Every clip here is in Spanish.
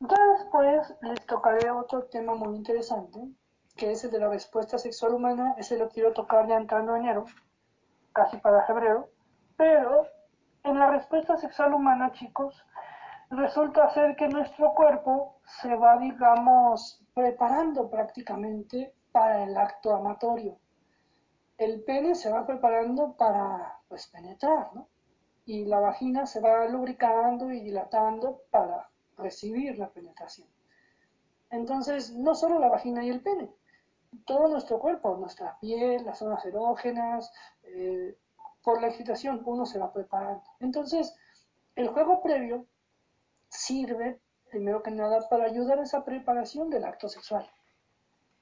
Ya después les tocaré otro tema muy interesante, que es el de la respuesta sexual humana. Ese lo quiero tocar ya entrando enero, casi para febrero. Pero en la respuesta sexual humana, chicos, resulta ser que nuestro cuerpo se va, digamos, preparando prácticamente para el acto amatorio. El pene se va preparando para, pues, penetrar, ¿no? Y la vagina se va lubricando y dilatando para recibir la penetración. Entonces, no solo la vagina y el pene, todo nuestro cuerpo, nuestra piel, las zonas erógenas, eh, por la excitación uno se va preparando. Entonces, el juego previo sirve, primero que nada, para ayudar a esa preparación del acto sexual.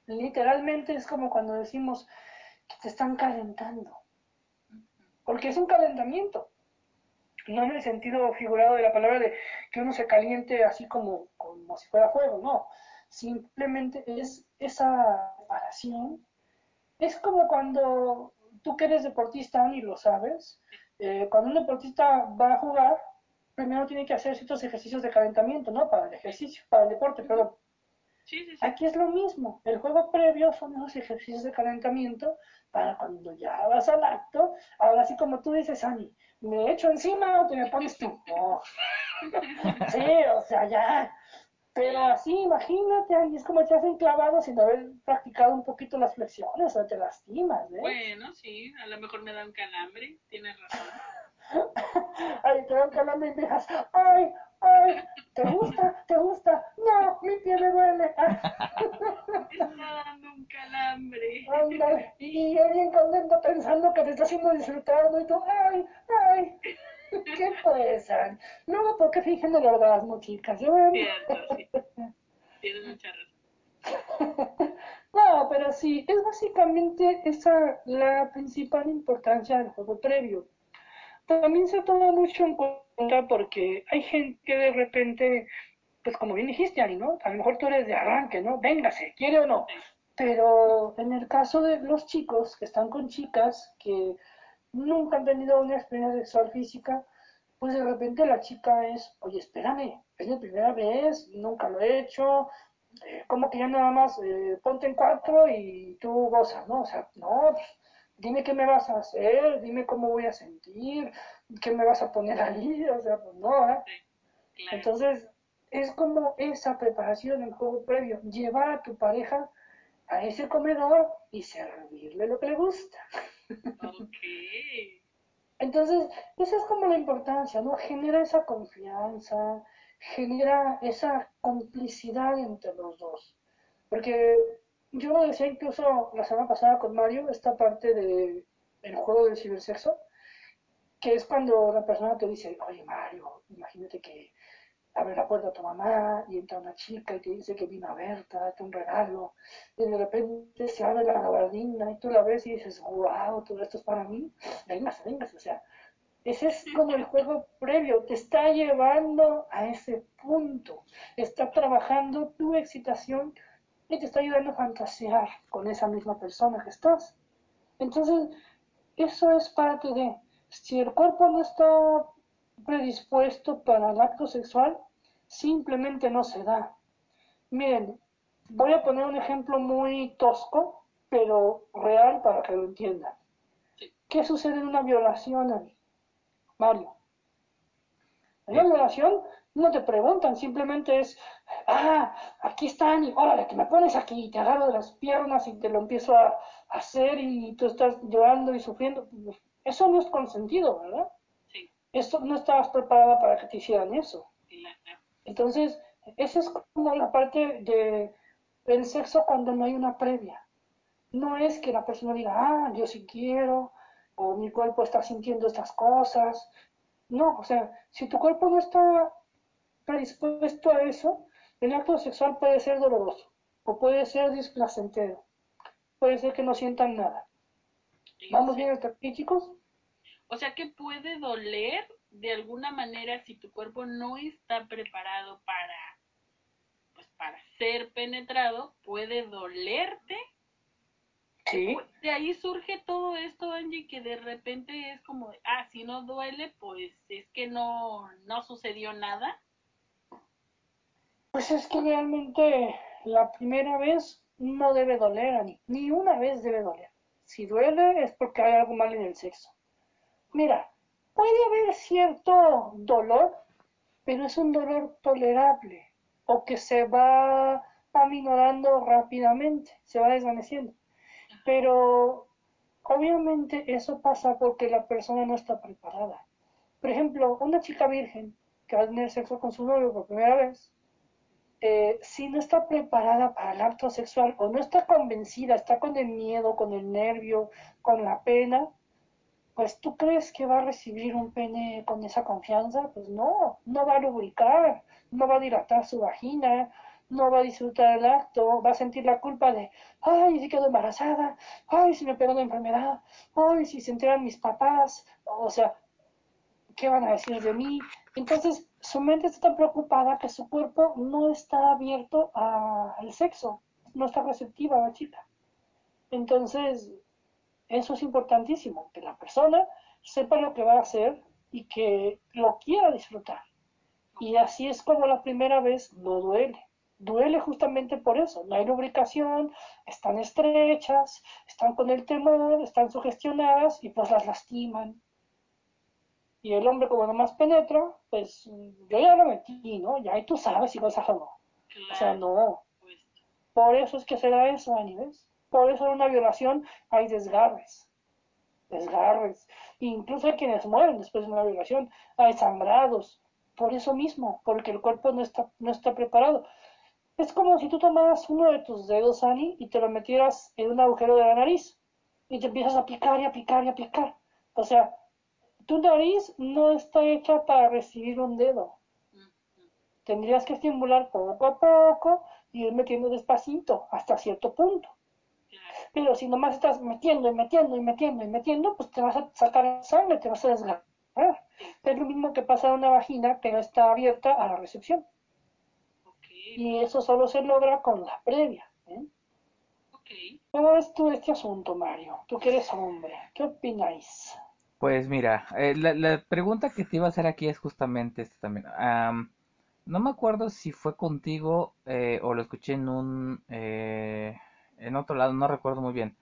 Literalmente es como cuando decimos que te están calentando, porque es un calentamiento no en el sentido figurado de la palabra de que uno se caliente así como, como si fuera fuego, no. Simplemente es esa preparación. Es como cuando tú que eres deportista y lo sabes, eh, cuando un deportista va a jugar, primero tiene que hacer ciertos ejercicios de calentamiento, ¿no? Para el ejercicio, para el deporte, perdón. Sí, sí, sí. Aquí es lo mismo. El juego previo son esos ejercicios de calentamiento para cuando ya vas al acto, ahora sí como tú dices, Ani, ¿me echo encima o te me pones tú? sí, o sea, ya. Pero así, imagínate, Ani, es como te hacen clavado sin haber practicado un poquito las flexiones, o te lastimas, ¿eh? Bueno, sí, a lo mejor me da un calambre, tienes razón. ay, te da un calambre y me dejas, ay, ay, ¿te gusta? ¿Te gusta? No, mi pie me duele. me está dando un calambre. Ándale, y yo bien contento pensando que te está haciendo disfrutando y tú, ay, ay. ¿Qué puede ser? Luego, ¿por qué fingen el orgasmo, chicas? Cierto, sí. Tienes mucha razón. No, pero sí, es básicamente esa la principal importancia del juego previo también se toma mucho en cuenta porque hay gente que de repente, pues como bien dijiste, Ani, ¿no? A lo mejor tú eres de arranque, ¿no? Véngase, quiere o no. Pero en el caso de los chicos que están con chicas que nunca han tenido una experiencia sexual física, pues de repente la chica es, oye, espérame, es mi primera vez, nunca lo he hecho, eh, como que ya nada más eh, ponte en cuatro y tú gozas, ¿no? O sea, no, pues, dime qué me vas a hacer, dime cómo voy a sentir, qué me vas a poner ahí, o sea, pues no, ¿eh? Entonces, es como esa preparación en juego previo, llevar a tu pareja a ese comedor y servirle lo que le gusta. Entonces, esa es como la importancia, ¿no? Genera esa confianza, genera esa complicidad entre los dos. Porque yo decía incluso la semana pasada con Mario esta parte de el juego del cibersexo, que es cuando la persona te dice, oye Mario, imagínate que abre la puerta a tu mamá y entra una chica y te dice que vino a verte, date un regalo, y de repente se abre la gabardina y tú la ves y dices, wow, todo esto es para mí, venga, venga, o sea, ese es como el juego previo, te está llevando a ese punto, está trabajando tu excitación y te está ayudando a fantasear con esa misma persona que estás. Entonces, eso es parte de, si el cuerpo no está predispuesto para el acto sexual, simplemente no se da. Miren, voy a poner un ejemplo muy tosco, pero real para que lo entiendan. ¿Qué sucede en una violación, Mario? En una violación no te preguntan, simplemente es, ah, aquí están y órale, que me pones aquí, te agarro de las piernas y te lo empiezo a, hacer y tú estás llorando y sufriendo. Eso no es consentido, ¿verdad? Sí. Esto no estabas preparada para que te hicieran eso. Entonces, esa es como la parte de, del sexo cuando no hay una previa. No es que la persona diga, ah, yo sí quiero, o mi cuerpo está sintiendo estas cosas. No, o sea, si tu cuerpo no está predispuesto a eso, el acto sexual puede ser doloroso o puede ser displacentero. Puede ser que no sientan nada. ¿Vamos bien hasta aquí, chicos? O sea que puede doler de alguna manera si tu cuerpo no está preparado para, pues, para ser penetrado, puede dolerte. Sí. De ahí surge todo esto, Angie, que de repente es como, ah, si no duele, pues es que no, no sucedió nada. Pues es que realmente la primera vez no debe doler, ni, ni una vez debe doler. Si duele es porque hay algo mal en el sexo. Mira, puede haber cierto dolor, pero es un dolor tolerable o que se va aminorando rápidamente, se va desvaneciendo. Pero obviamente eso pasa porque la persona no está preparada. Por ejemplo, una chica virgen que va a tener sexo con su novio por primera vez, eh, si no está preparada para el acto sexual o no está convencida, está con el miedo, con el nervio, con la pena, pues tú crees que va a recibir un pene con esa confianza, pues no, no va a lubricar, no va a dilatar su vagina, no va a disfrutar el acto, va a sentir la culpa de, ay, si quedo embarazada, ay, si me pegó una enfermedad, ay, si se enteran mis papás, o sea, ¿qué van a decir de mí? Entonces, su mente está tan preocupada que su cuerpo no está abierto al sexo, no está receptiva a la chica. Entonces, eso es importantísimo, que la persona sepa lo que va a hacer y que lo quiera disfrutar. Y así es como la primera vez no duele. Duele justamente por eso. No hay lubricación, están estrechas, están con el temor, están sugestionadas y pues las lastiman. Y el hombre como nomás penetra, pues yo ya lo metí, ¿no? Ya y tú sabes si vas a o no. O sea, no. Por eso es que será eso, ¿ves? Por eso en una violación hay desgarres. Desgarres. Incluso hay quienes mueren después de una violación. Hay sangrados. Por eso mismo, porque el cuerpo no está, no está preparado. Es como si tú tomaras uno de tus dedos, Ani, y te lo metieras en un agujero de la nariz. Y te empiezas a picar y a picar y a picar. O sea, tu nariz no está hecha para recibir un dedo. Tendrías que estimular poco a poco y ir metiendo despacito hasta cierto punto. Pero si nomás estás metiendo y metiendo y metiendo y metiendo, pues te vas a sacar sangre, te vas a desgarrar. Es lo mismo que pasa en una vagina que no está abierta a la recepción. Y eso solo se logra con la previa. ¿eh? ¿Cómo ves tú este asunto, Mario? Tú que eres hombre, ¿qué opináis? Pues mira, eh, la, pregunta que te iba a hacer aquí es justamente esta también. no me acuerdo si fue contigo eh, o lo escuché en un eh, en otro lado, no recuerdo muy bien.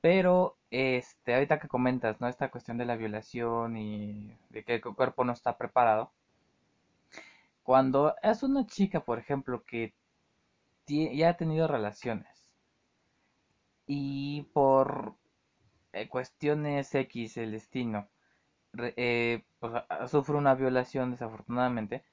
Pero este ahorita que comentas, ¿no? Esta cuestión de la violación y de que el cuerpo no está preparado. Cuando es una chica, por ejemplo, que ya ha tenido relaciones y por eh, cuestiones X, el destino, eh, pues, sufre una violación desafortunadamente,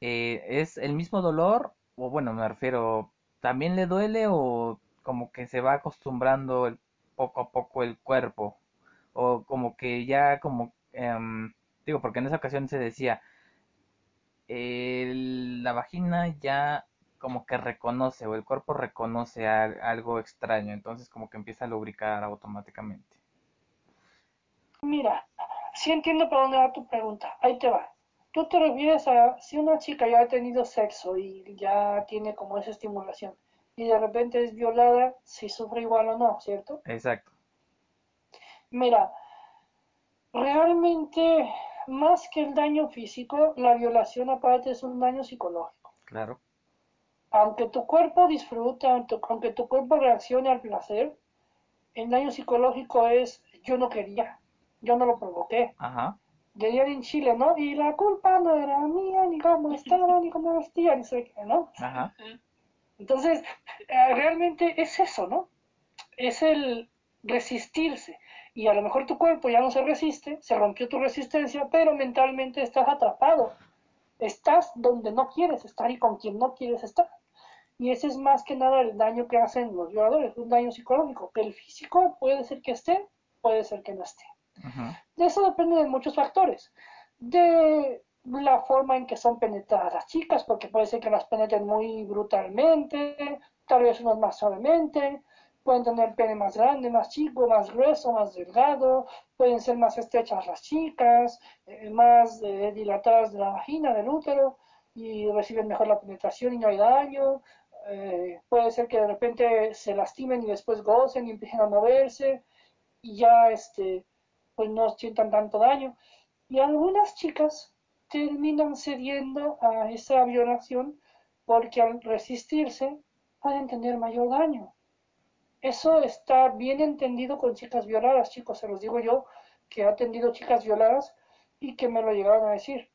eh, ¿es el mismo dolor? O bueno, me refiero, ¿también le duele o como que se va acostumbrando poco a poco el cuerpo? O como que ya como, em, digo, porque en esa ocasión se decía, la vagina ya como que reconoce o el cuerpo reconoce algo extraño, entonces como que empieza a lubricar automáticamente. Mira, sí entiendo por dónde va tu pregunta. Ahí te va. Tú te refieres a si una chica ya ha tenido sexo y ya tiene como esa estimulación y de repente es violada, si sufre igual o no, ¿cierto? Exacto. Mira, realmente más que el daño físico, la violación aparte es un daño psicológico. Claro. Aunque tu cuerpo disfrute, aunque tu cuerpo reaccione al placer, el daño psicológico es yo no quería, yo no lo provoqué. Ajá. Dirían en Chile, ¿no? Y la culpa no era mía, ni cómo estaba, ni cómo vestía, ni sé qué, ¿no? Ajá. Entonces, eh, realmente es eso, ¿no? Es el resistirse y a lo mejor tu cuerpo ya no se resiste, se rompió tu resistencia, pero mentalmente estás atrapado. Estás donde no quieres estar y con quien no quieres estar. Y ese es más que nada el daño que hacen los violadores, un daño psicológico. El físico puede ser que esté, puede ser que no esté. De eso depende de muchos factores. De la forma en que son penetradas las chicas, porque puede ser que las penetren muy brutalmente, tal vez unos más suavemente, pueden tener pene más grande, más chico, más grueso, más delgado, pueden ser más estrechas las chicas, eh, más eh, dilatadas de la vagina, del útero, y reciben mejor la penetración y no hay daño. Eh, puede ser que de repente se lastimen y después gocen y empiecen a moverse y ya este, pues no sientan tanto daño. Y algunas chicas terminan cediendo a esa violación porque al resistirse pueden tener mayor daño. Eso está bien entendido con chicas violadas, chicos, se los digo yo, que he atendido chicas violadas y que me lo llegaron a decir.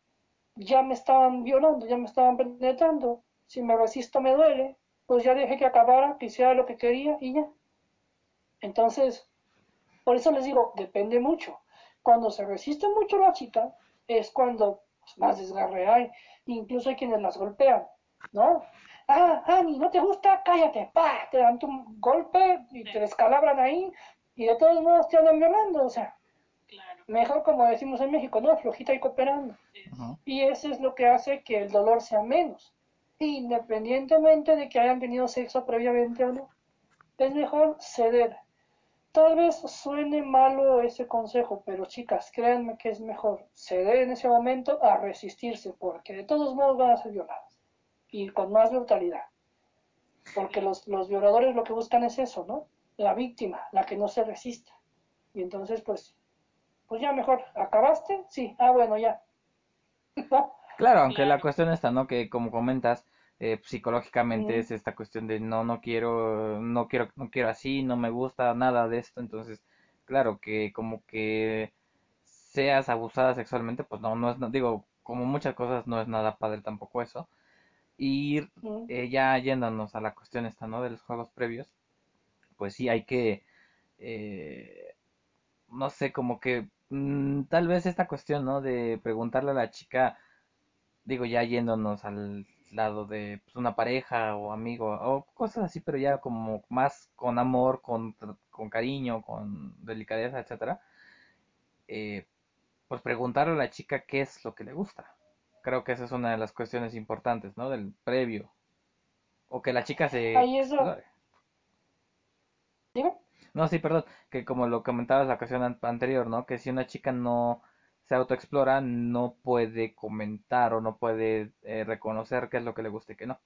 Ya me estaban violando, ya me estaban penetrando, si me resisto me duele, pues ya dejé que acabara, que hiciera lo que quería y ya. Entonces, por eso les digo, depende mucho. Cuando se resiste mucho la chica, es cuando pues, más desgarre hay. Incluso hay quienes las golpean, ¿no? Ah, Ani, ¿no te gusta? Cállate, pa, te dan un golpe y te descalabran ahí y de todos modos te andan violando, o sea. Claro. Mejor como decimos en México, ¿no? Flojita y cooperando. Y eso es lo que hace que el dolor sea menos. Independientemente de que hayan tenido sexo previamente o no. Es mejor ceder. Tal vez suene malo ese consejo, pero chicas, créanme que es mejor ceder en ese momento a resistirse, porque de todos modos van a ser violadas. Y con más brutalidad. Porque los, los violadores lo que buscan es eso, ¿no? La víctima, la que no se resista. Y entonces, pues, pues ya mejor, ¿acabaste? Sí, ah, bueno, ya. Claro, aunque la cuestión está, ¿no? Que como comentas, eh, psicológicamente es esta cuestión de no, no quiero, no quiero, no quiero así, no me gusta nada de esto, entonces, claro, que como que seas abusada sexualmente, pues no, no es, no- digo, como muchas cosas no es nada padre tampoco eso. Y eh, ya yéndonos a la cuestión esta, ¿no? De los juegos previos, pues sí hay que, eh, no sé, como que mm, tal vez esta cuestión, ¿no? De preguntarle a la chica digo, ya yéndonos al lado de pues, una pareja o amigo o cosas así, pero ya como más con amor, con, con cariño, con delicadeza, etcétera, eh, pues preguntarle a la chica qué es lo que le gusta. Creo que esa es una de las cuestiones importantes, ¿no? Del previo. O que la chica se Ahí es lo- explore. Dime. No, sí, perdón, que como lo comentabas la ocasión an- anterior, ¿no? Que si una chica no se autoexplora, no puede comentar o no puede eh, reconocer qué es lo que le gusta y qué no.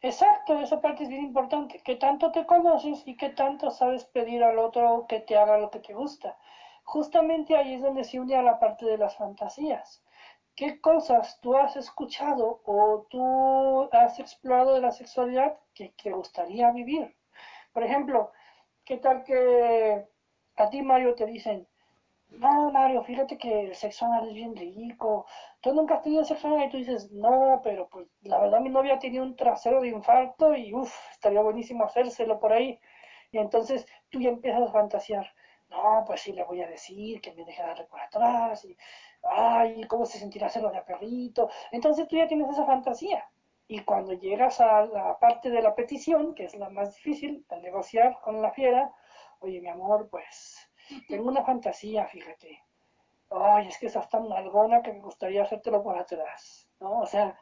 Exacto, esa parte es bien importante. ¿Qué tanto te conoces y qué tanto sabes pedir al otro que te haga lo que te gusta? Justamente ahí es donde se une a la parte de las fantasías. ¿Qué cosas tú has escuchado o tú has explorado de la sexualidad que te gustaría vivir? Por ejemplo, ¿qué tal que a ti, Mario, te dicen, no, Mario, fíjate que el sexo anal es bien rico. Tú nunca has tenido sexo anal y tú dices, no, pero pues la verdad mi novia tenía un trasero de infarto y uff, estaría buenísimo hacérselo por ahí. Y entonces tú ya empiezas a fantasear. No, pues sí, le voy a decir que me deje darle por atrás y, ay, ¿cómo se sentirá hacerlo de perrito? Entonces tú ya tienes esa fantasía. Y cuando llegas a la parte de la petición, que es la más difícil, al negociar con la fiera, oye, mi amor, pues tengo una fantasía, fíjate. Ay, es que estás tan nalgona que me gustaría hacértelo por atrás, ¿no? O sea,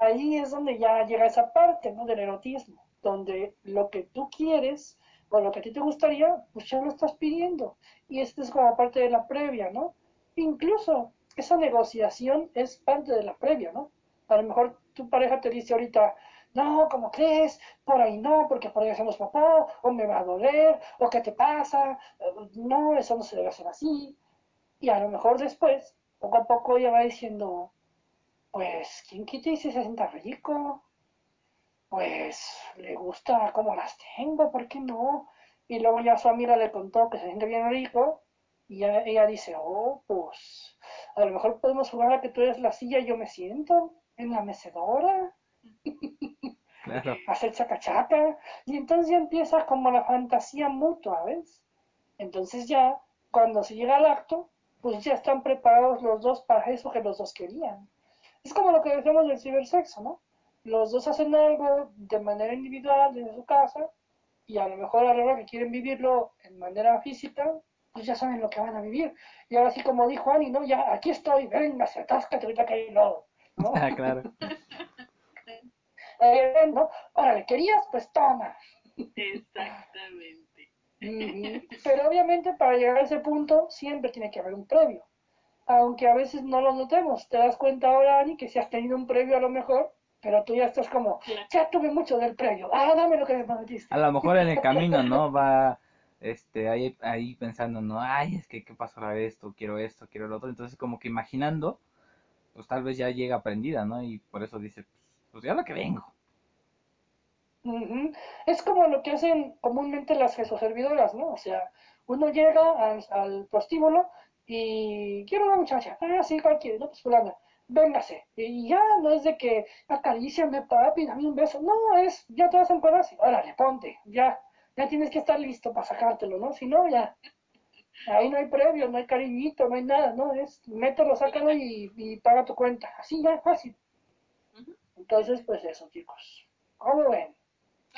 ahí es donde ya llega esa parte, ¿no? Del erotismo, donde lo que tú quieres o lo que a ti te gustaría, pues ya lo estás pidiendo. Y esto es como parte de la previa, ¿no? Incluso esa negociación es parte de la previa, ¿no? A lo mejor tu pareja te dice ahorita, no, ¿cómo crees? Por ahí no, porque por ahí hacemos popó, o me va a doler, o qué te pasa, Eh, no, eso no se debe hacer así. Y a lo mejor después, poco a poco ella va diciendo, pues, ¿quién quita y se sienta rico? Pues, le gusta cómo las tengo, ¿por qué no? Y luego ya su amiga le contó que se siente bien rico, y ya ella dice, oh, pues, a lo mejor podemos jugar a que tú eres la silla y yo me siento en la mecedora, Claro. hacer chacachaca, y entonces ya empieza como la fantasía mutua, ¿ves? Entonces ya, cuando se llega al acto, pues ya están preparados los dos para eso que los dos querían. Es como lo que decíamos del cibersexo, ¿no? Los dos hacen algo de manera individual desde su casa y a lo mejor a la hora que quieren vivirlo en manera física, pues ya saben lo que van a vivir. Y ahora sí, como dijo Ani, ¿no? Ya, aquí estoy, venga, se atáscate ahorita que hay lodo, ¿no? Ah, claro. Eh. Órale, ¿querías? Pues toma. Exactamente. Pero obviamente para llegar a ese punto siempre tiene que haber un previo. Aunque a veces no lo notemos. Te das cuenta ahora, Ani, que si has tenido un previo a lo mejor, pero tú ya estás como, ya tuve mucho del previo. Ah, dame lo que me prometiste. A lo mejor en el camino, ¿no? Va este ahí, ahí pensando, no, ay, es que qué pasará esto, quiero esto, quiero lo otro. Entonces como que imaginando, pues tal vez ya llega aprendida, ¿no? Y por eso dice, pues, pues ya lo que vengo. Es como lo que hacen comúnmente las servidoras, ¿no? O sea, uno llega al, al prostíbulo y quiero una muchacha. Ah, sí, cualquiera, no, pues fulana, véngase. Y ya no es de que acaríciame, papi, dame un beso. No, es, ya te vas a encuadrar así. Órale, ponte, ya. Ya tienes que estar listo para sacártelo, ¿no? Si no, ya. Ahí no hay previo, no hay cariñito, no hay nada, ¿no? Es mételo, sácalo y, y paga tu cuenta. Así ya, fácil. Entonces, pues eso, chicos. ¿Cómo ven?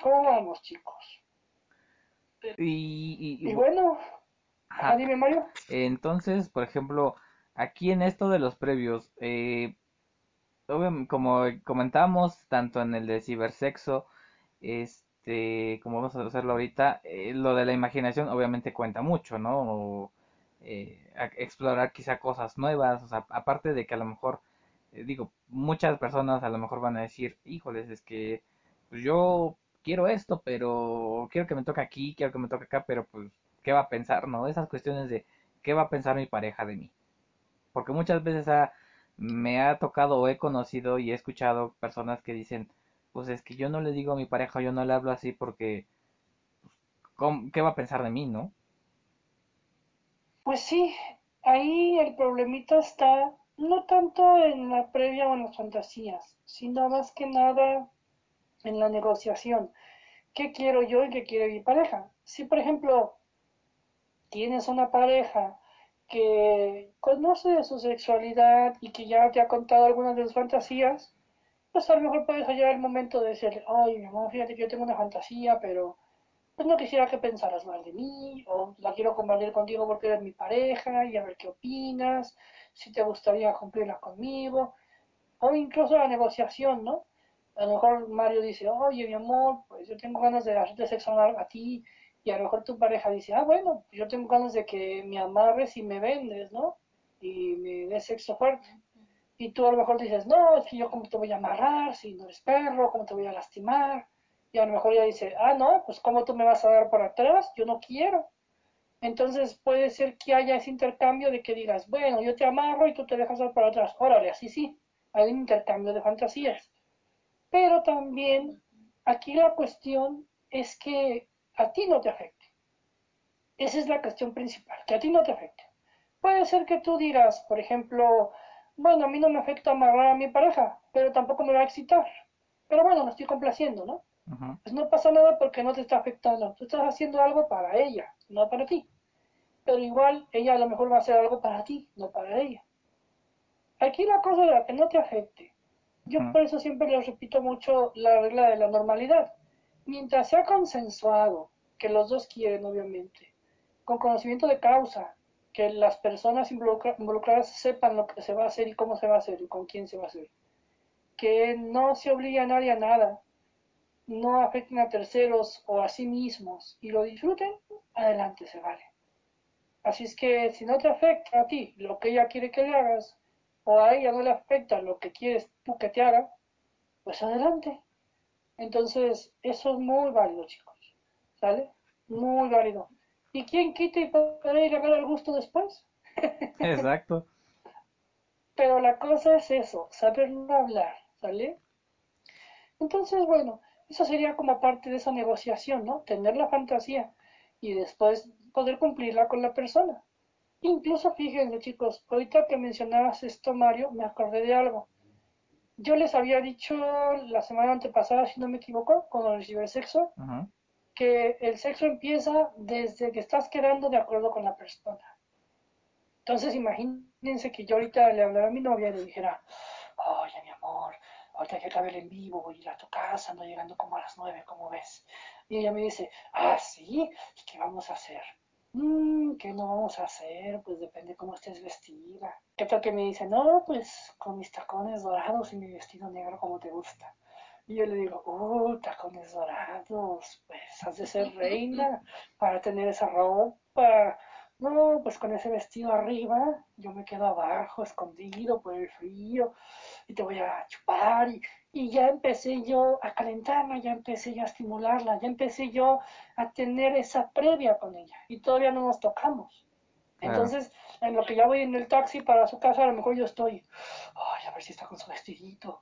¿Cómo vamos, chicos? Y, y- y Y bu- bueno, ajá, dime, Mario. entonces, por ejemplo, aquí en esto de los previos, eh, como comentamos, tanto en el de cibersexo, este, como vamos a hacerlo ahorita, eh, lo de la imaginación obviamente cuenta mucho, ¿no? O, eh, a- explorar quizá cosas nuevas, o sea, aparte de que a lo mejor, eh, digo, muchas personas a lo mejor van a decir, híjoles, es que pues yo quiero esto, pero quiero que me toque aquí, quiero que me toque acá, pero pues, ¿qué va a pensar, no? Esas cuestiones de, ¿qué va a pensar mi pareja de mí? Porque muchas veces ha- me ha tocado o he conocido y he escuchado personas que dicen, pues es que yo no le digo a mi pareja, yo no le hablo así porque, ¿cómo- ¿qué va a pensar de mí, no? Pues sí, ahí el problemita está no tanto en la previa o en las fantasías, sino más que nada en la negociación. ¿Qué quiero yo y qué quiere mi pareja? Si, por ejemplo, tienes una pareja que conoce de su sexualidad y que ya te ha contado algunas de sus fantasías, pues a lo mejor puedes hallar el momento de decirle, ay, mi amor, fíjate que yo tengo una fantasía, pero pues no quisiera que pensaras mal de mí, o la quiero compartir contigo porque eres mi pareja y a ver qué opinas, si te gustaría cumplirla conmigo, o incluso la negociación, ¿no? A lo mejor Mario dice, oye, mi amor, pues yo tengo ganas de hacerte sexo anal a ti, y a lo mejor tu pareja dice, ah, bueno, pues yo tengo ganas de que me amarres y me vendes, ¿no? Y me des sexo fuerte. Y tú a lo mejor dices, no, es que yo cómo te voy a amarrar si no eres perro, cómo te voy a lastimar. Y a lo mejor ella dice, ah, no, pues cómo tú me vas a dar por atrás, yo no quiero. Entonces puede ser que haya ese intercambio de que digas, bueno, yo te amarro y tú te dejas por atrás. Órale, así sí, hay un intercambio de fantasías. Pero también aquí la cuestión es que a ti no te afecte. Esa es la cuestión principal, que a ti no te afecte. Puede ser que tú digas, por ejemplo, bueno, a mí no me afecta amarrar a mi pareja, pero tampoco me va a excitar. Pero bueno, lo estoy complaciendo, ¿no? Pues no pasa nada porque no te está afectando. Tú estás haciendo algo para ella, no para ti. Pero igual ella a lo mejor va a hacer algo para ti, no para ella. Aquí la cosa de la que no te afecte. Yo por eso siempre les repito mucho la regla de la normalidad. Mientras sea consensuado, que los dos quieren obviamente, con conocimiento de causa, que las personas involucra- involucradas sepan lo que se va a hacer y cómo se va a hacer y con quién se va a hacer. Que no se obligue a nadie a nada, no afecten a terceros o a sí mismos y lo disfruten, adelante se vale. Así es que si no te afecta a ti lo que ella quiere que le hagas, o a ella no le afecta lo que quieres tú que te haga, pues adelante. Entonces, eso es muy válido, chicos. ¿Sale? Muy válido. ¿Y quién quita y puede ir a ver el gusto después? Exacto. Pero la cosa es eso, saberlo hablar, ¿sale? Entonces, bueno, eso sería como parte de esa negociación, ¿no? Tener la fantasía y después poder cumplirla con la persona. Incluso fíjense, chicos, ahorita que mencionabas esto, Mario, me acordé de algo. Yo les había dicho la semana antepasada, si no me equivoco, con el cibersexo, ujú, que el sexo empieza desde que estás quedando de acuerdo con la persona. Entonces imagínense que yo ahorita le hablara a mi novia y le dijera, oye mi amor, ahorita que acabe el en vivo voy a ir a tu casa, ando llegando como a las nueve, ¿cómo ves? Y ella me dice, ah, sí, ¿y qué vamos a hacer? Mmm, ¿qué no vamos a hacer? Pues depende cómo estés vestida. ¿Qué tal que me dice, no, pues con mis tacones dorados y mi vestido negro como te gusta? Y yo le digo, oh, tacones dorados, pues has de ser reina para tener esa ropa. No, pues con ese vestido arriba, yo me quedo abajo, escondido por el frío, y te voy a chupar. Y, y ya empecé yo a calentarla, ya empecé yo a estimularla, ya empecé yo a tener esa previa con ella. Y todavía no nos tocamos. Entonces, en lo que ya voy en el taxi para su casa, a lo mejor yo estoy, ay, a ver si está con su vestidito,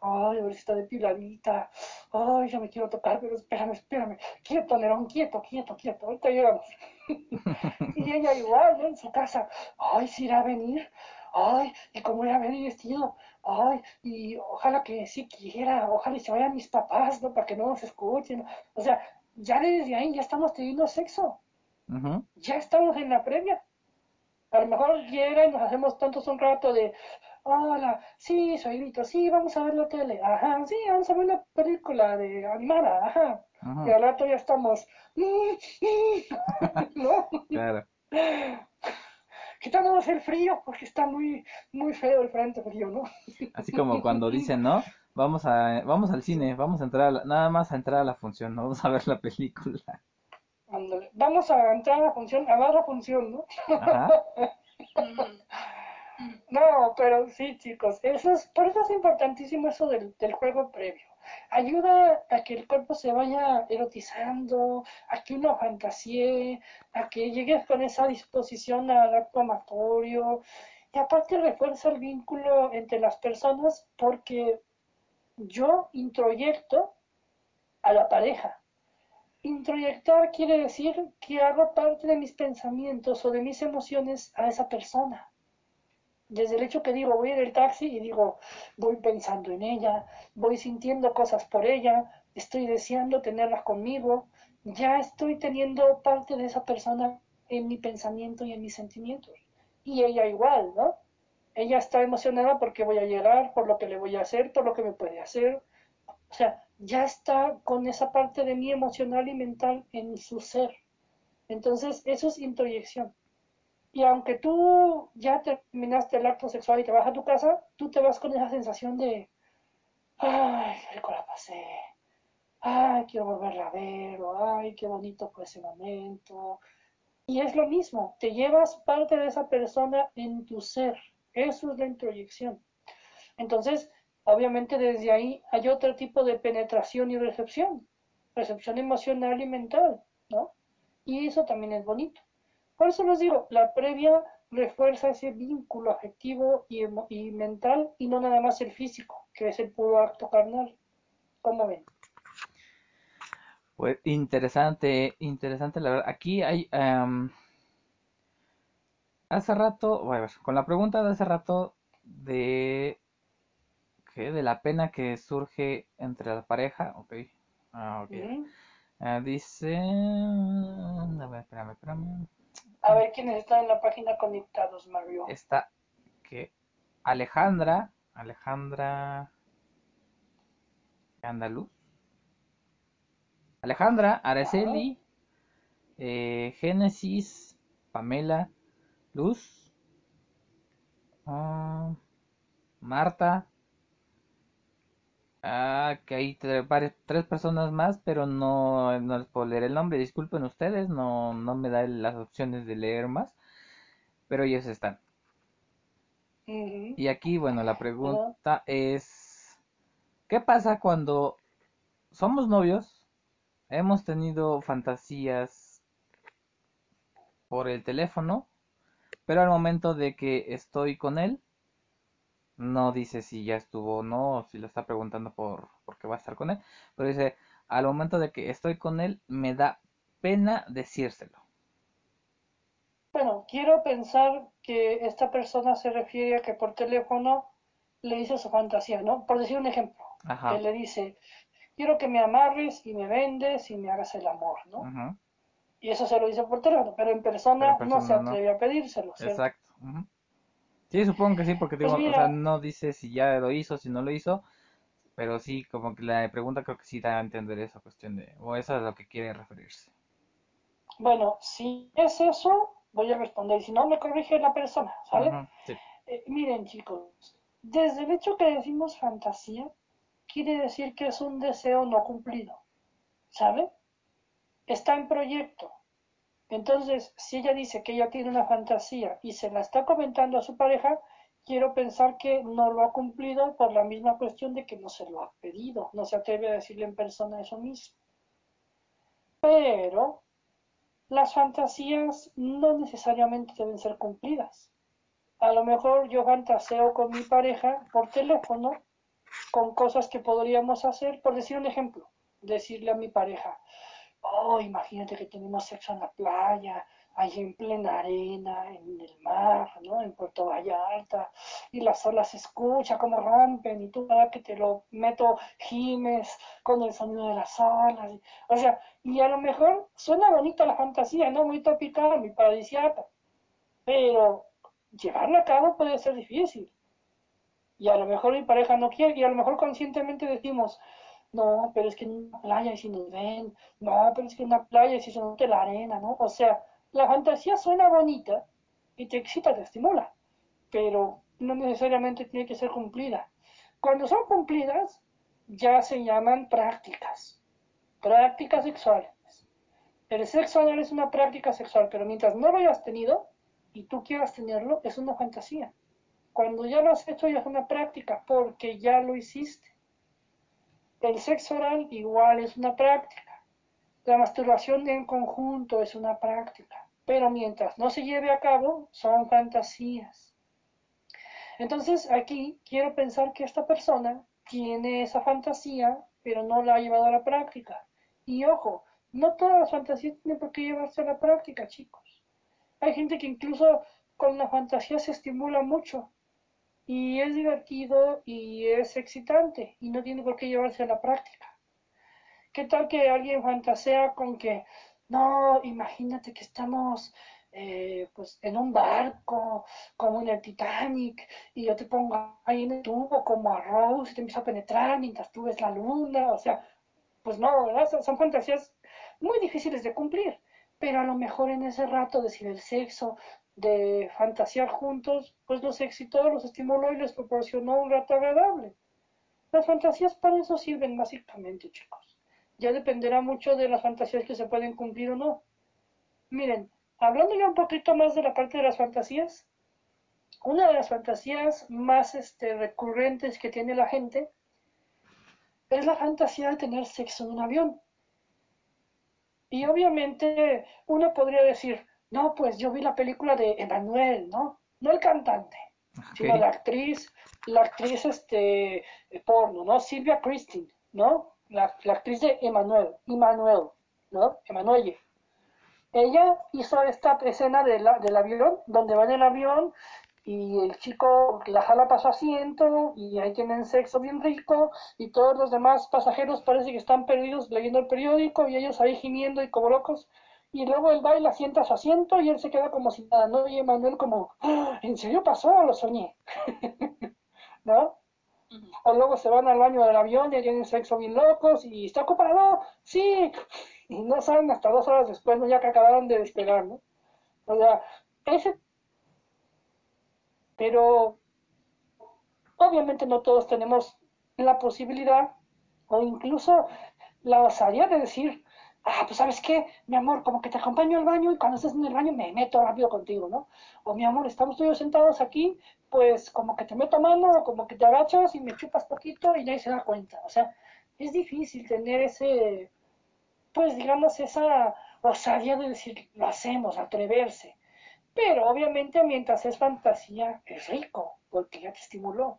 ay, a ver si está depiladita, ay, yo me quiero tocar, pero espérame, espérame, quieto, Nerón, quieto, quieto, quieto, ahorita llegamos. y ella igual, ¿no? En su casa, ay, si irá a venir, ay, y cómo irá a venir vestido, ay, y ojalá que sí quiera, ojalá y se vayan mis papás, ¿no? Para que no nos escuchen, o sea, ya desde ahí ya estamos teniendo sexo, ya estamos en la previa. A lo mejor llega y nos hacemos tantos un rato de, hola, sí, soy Vito, sí, vamos a ver la tele, ajá, sí, vamos a ver una película de animada, ajá. Y al rato ya estamos, ¿no? Claro. Quitándonos el frío, porque está muy, muy feo el frente frío, ¿no? Así como cuando dicen, ¿no? Vamos a, vamos al cine, vamos a entrar, a la- nada más a entrar a la función, no vamos a ver la película. Vamos a entrar a la función, a ver la función, ¿no? Ajá. No, pero sí, chicos, eso es, por eso es importantísimo eso del, del juego previo. Ayuda a que el cuerpo se vaya erotizando, a que uno fantasíe, a que llegues con esa disposición al acto amatorio. Y aparte refuerza el vínculo entre las personas porque yo introyecto a la pareja. Introyectar quiere decir que hago parte de mis pensamientos o de mis emociones a esa persona desde el hecho que digo, voy en el taxi y digo, voy pensando en ella, voy sintiendo cosas por ella, estoy deseando tenerlas conmigo, ya estoy teniendo parte de esa persona en mi pensamiento y en mis sentimientos. Y ella igual, ¿no? Ella está emocionada porque voy a llegar, por lo que le voy a hacer, por lo que me puede hacer. O sea, ya está con esa parte de mí emocional y mental en su ser. Entonces, eso es introyección. Y aunque tú ya terminaste el acto sexual y te vas a tu casa, tú te vas con esa sensación de, ay, qué rico la pasé, ay, quiero volverla a ver, o ay, qué bonito fue ese momento. Y es lo mismo, te llevas parte de esa persona en tu ser. Eso es la introyección. Entonces, obviamente desde ahí hay otro tipo de penetración y recepción, recepción emocional y mental, ¿no? Y eso también es bonito. Por eso les digo, la previa refuerza ese vínculo afectivo y, y, mental y no nada más el físico, que es el puro acto carnal. ¿Cómo ven? Pues interesante, interesante la verdad. Aquí hay... Um, hace rato, ver, con la pregunta de hace rato de... De la pena que surge entre la pareja, ok. Ah, ok. Uh, dice... A ver, espérame, espérame. A ver quiénes están en la página conectados, Mario. Está que Alejandra, Alejandra Andaluz, Alejandra, Araceli, eh, Génesis, Pamela, Luz, uh, Marta, ah, que hay tres, tres, personas más, pero no, no les puedo leer el nombre, disculpen ustedes, no, no me da las opciones de leer más, pero ellos están. Y aquí, bueno, la pregunta es, ¿qué pasa cuando somos novios? Hemos tenido fantasías por el teléfono, pero al momento de que estoy con él, no dice si ya estuvo o no, o si lo está preguntando por, por qué va a estar con él, pero dice, al momento de que estoy con él, me da pena decírselo. Bueno, quiero pensar que esta persona se refiere a que por teléfono le dice su fantasía, ¿no? Por decir un ejemplo, Ajá. que le dice, quiero que me amarres y me vendes y me hagas el amor, ¿no? Y eso se lo dice por teléfono, pero en persona, Pero en no se no. atreve a pedírselo, ¿cierto? Exacto. Sí, supongo que sí, porque Pues digo, o sea, no dice si ya lo hizo, si no lo hizo, pero sí, como que la pregunta creo que sí da a entender esa cuestión de, o eso es a lo que quiere referirse. Bueno, si es eso, voy a responder, si no, me corrige la persona, sí. Eh, miren chicos, desde el hecho que decimos fantasía, quiere decir que es un deseo no cumplido, ¿sabe? Está en proyecto. Entonces, si ella dice que ella tiene una fantasía y se la está comentando a su pareja, quiero pensar que no lo ha cumplido por la misma cuestión de que no se lo ha pedido, no se atreve a decirle en persona eso mismo. Pero las fantasías no necesariamente deben ser cumplidas. A lo mejor yo fantaseo con mi pareja por teléfono con cosas que podríamos hacer, por decir un ejemplo, decirle a mi pareja, oh, imagínate que tenemos sexo en la playa, ahí en plena arena, en el mar, ¿no? En Puerto Vallarta, y las olas se escucha como rompen, y tú para que te lo meto gimes con el sonido de las olas, o sea, y a lo mejor suena bonita la fantasía, ¿no? Muy tropical, muy paradisiaca, pero llevarla a cabo puede ser difícil. Y a lo mejor mi pareja no quiere, y a lo mejor conscientemente decimos, no, pero es que en una playa y si nos ven, no, pero es que en una playa y si se nota la arena, ¿no? O sea, la fantasía suena bonita y te excita, te estimula, pero no necesariamente tiene que ser cumplida. Cuando son cumplidas, ya se llaman prácticas, prácticas sexuales. El sexo anal es una práctica sexual, pero mientras no lo hayas tenido y tú quieras tenerlo, es una fantasía. Cuando ya lo has hecho ya es una práctica, porque ya lo hiciste. El sexo oral igual es una práctica. La masturbación en conjunto es una práctica, pero mientras no se lleve a cabo, son fantasías. Entonces aquí quiero pensar que esta persona tiene esa fantasía, pero no la ha llevado a la práctica. Y ojo, no todas las fantasías tienen por qué llevarse a la práctica, chicos. Hay gente que incluso con la fantasía se estimula mucho y es divertido y es excitante y no tiene por qué llevarse a la práctica. ¿Qué tal que alguien fantasea con que, no, imagínate que estamos eh, pues en un barco, como en el Titanic, y yo te pongo ahí en el tubo como a Rose y te empiezo a penetrar mientras tú ves la luna, o sea, pues no, ¿verdad? Son, son fantasías muy difíciles de cumplir, pero a lo mejor en ese rato decir el sexo, de fantasear juntos, pues los excitó, los estimuló y les proporcionó un rato agradable. Las fantasías para eso sirven básicamente, chicos ya dependerá mucho de las fantasías que se pueden cumplir o no. Miren, hablando ya un poquito más de la parte de las fantasías, una de las fantasías más este, recurrentes que tiene la gente es la fantasía de tener sexo en un avión. Y obviamente uno podría decir, no, pues yo vi la película de Emanuel, ¿no? No el cantante, okay. sino la actriz, la actriz este, porno, ¿no? Silvia Christine, ¿no? la, la actriz de Emanuel, Emanuel, ¿no? Emanuelle. Ella hizo esta escena de la, del avión, donde va en el avión y el chico la jala para su asiento y ahí tienen sexo bien rico y todos los demás pasajeros parece que están perdidos leyendo el periódico y ellos ahí gimiendo y como locos y luego él va y la sienta a su asiento y él se queda como si nada, ¿no? Y Emanuel como, ¡Ah! ¿en serio pasó o lo soñé? ¿No? O luego se van al baño del avión y tienen sexo bien locos y está ocupado, sí, y no saben hasta dos horas después, ¿no? ya que acabaron de despegar, ¿no? O sea, ese... Pero obviamente no todos tenemos la posibilidad o incluso la osadía de decir, ah, pues sabes qué, mi amor, como que te acompaño al baño y cuando estés en el baño me meto rápido contigo, ¿no? O mi amor, estamos todos sentados aquí, pues como que te meto mano o como que te agachas y me chupas poquito y nadie se da cuenta. O sea, es difícil tener ese, pues digamos, esa osadía de decir, lo hacemos, atreverse. Pero obviamente mientras es fantasía, es rico, porque ya te estimuló.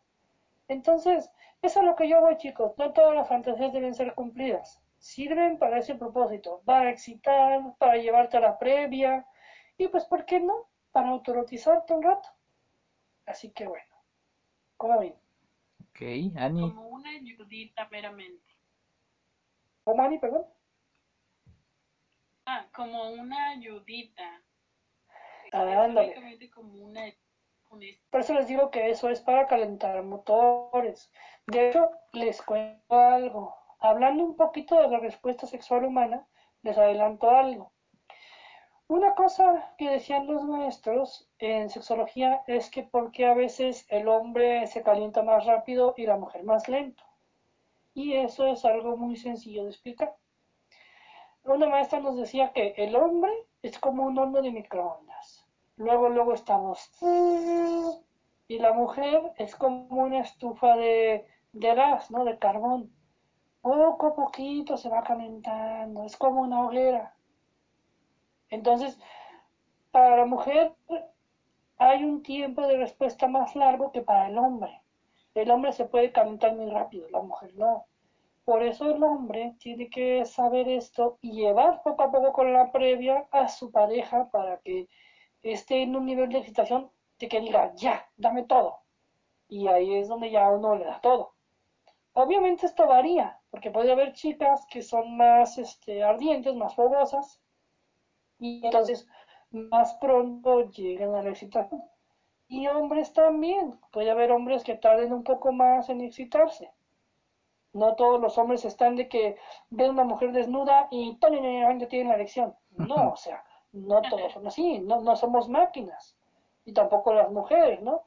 Entonces, eso es lo que yo voy, chicos. No todas las fantasías deben ser cumplidas sirven para ese propósito, para excitar, para llevarte a la previa y pues, ¿por qué no? Para autorotizarte un rato. Así que bueno, ¿cómo ven? Ok, Ani. Como una ayudita meramente. ¿Cómo, Ani, perdón? Ah, como una ayudita. Ah, ándale. Como una, Por eso les digo que eso es para calentar motores. De hecho, les cuento algo Hablando un poquito de la respuesta sexual humana, les adelanto algo. Una cosa que decían los maestros en sexología es que porque a veces el hombre se calienta más rápido y la mujer más lento. Y eso es algo muy sencillo de explicar. Una maestra nos decía que el hombre es como un horno de microondas. Luego, luego estamos... Y la mujer es como una estufa de, de gas, ¿no? De carbón poco a poquito se va calentando, es como una hoguera. Entonces, para la mujer hay un tiempo de respuesta más largo que para el hombre. El hombre se puede calentar muy rápido, la mujer no. Por eso el hombre tiene que saber esto y llevar poco a poco con la previa a su pareja para que esté en un nivel de excitación de que diga, ya, dame todo. Y ahí es donde ya uno le da todo. Obviamente esto varía, porque puede haber chicas que son más este, ardientes, más fogosas, y entonces más pronto llegan a la excitación. Y hombres también, puede haber hombres que tarden un poco más en excitarse. No todos los hombres están de que ven una mujer desnuda y ya tienen la erección. No, o sea, no todos son así, no, no somos máquinas. Y tampoco las mujeres, ¿no?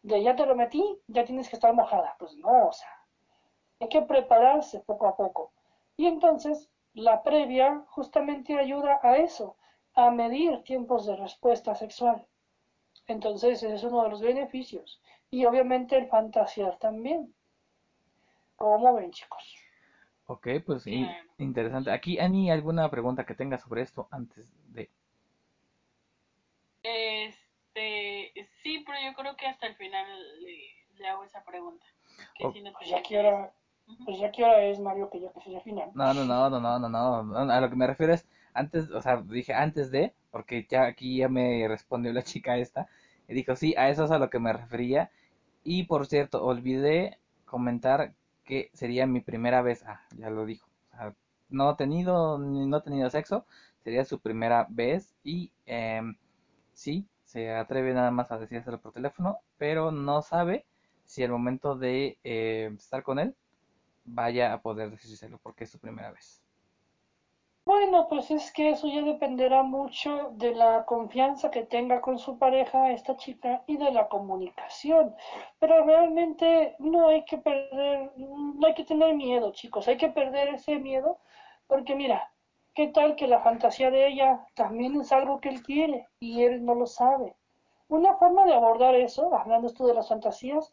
De ya te lo metí, ya tienes que estar mojada. Pues no, o sea, hay que prepararse poco a poco. Y entonces la previa justamente ayuda a eso, a medir tiempos de respuesta sexual. Entonces ese es uno de los beneficios. Y obviamente el fantasear también. ¿Cómo ven chicos? Ok, pues interesante. Aquí, Ani, ¿alguna pregunta que tenga sobre esto antes de...? Este, sí, pero yo creo que hasta el final le, hago esa pregunta. pues ya quiero pues ya que hora es, Mario, que ya que se final. No, no, no, no, no, no, no. A lo que me refiero es antes, o sea, dije antes de, porque ya aquí ya me respondió la chica esta. Y dijo, sí, a eso es a lo que me refería. Y por cierto, olvidé comentar que sería mi primera vez. Ah, ya lo dijo. O sea, no he tenido, no he tenido sexo. Sería su primera vez. Y eh, sí, se atreve nada más a decírselo por teléfono. Pero no sabe si al momento de eh, estar con él vaya a poder decírselo porque es su primera vez. Bueno, pues es que eso ya dependerá mucho de la confianza que tenga con su pareja esta chica y de la comunicación. Pero realmente no hay que perder, no hay que tener miedo, chicos, hay que perder ese miedo porque mira, ¿qué tal que la fantasía de ella también es algo que él quiere y él no lo sabe? Una forma de abordar eso, hablando esto de las fantasías,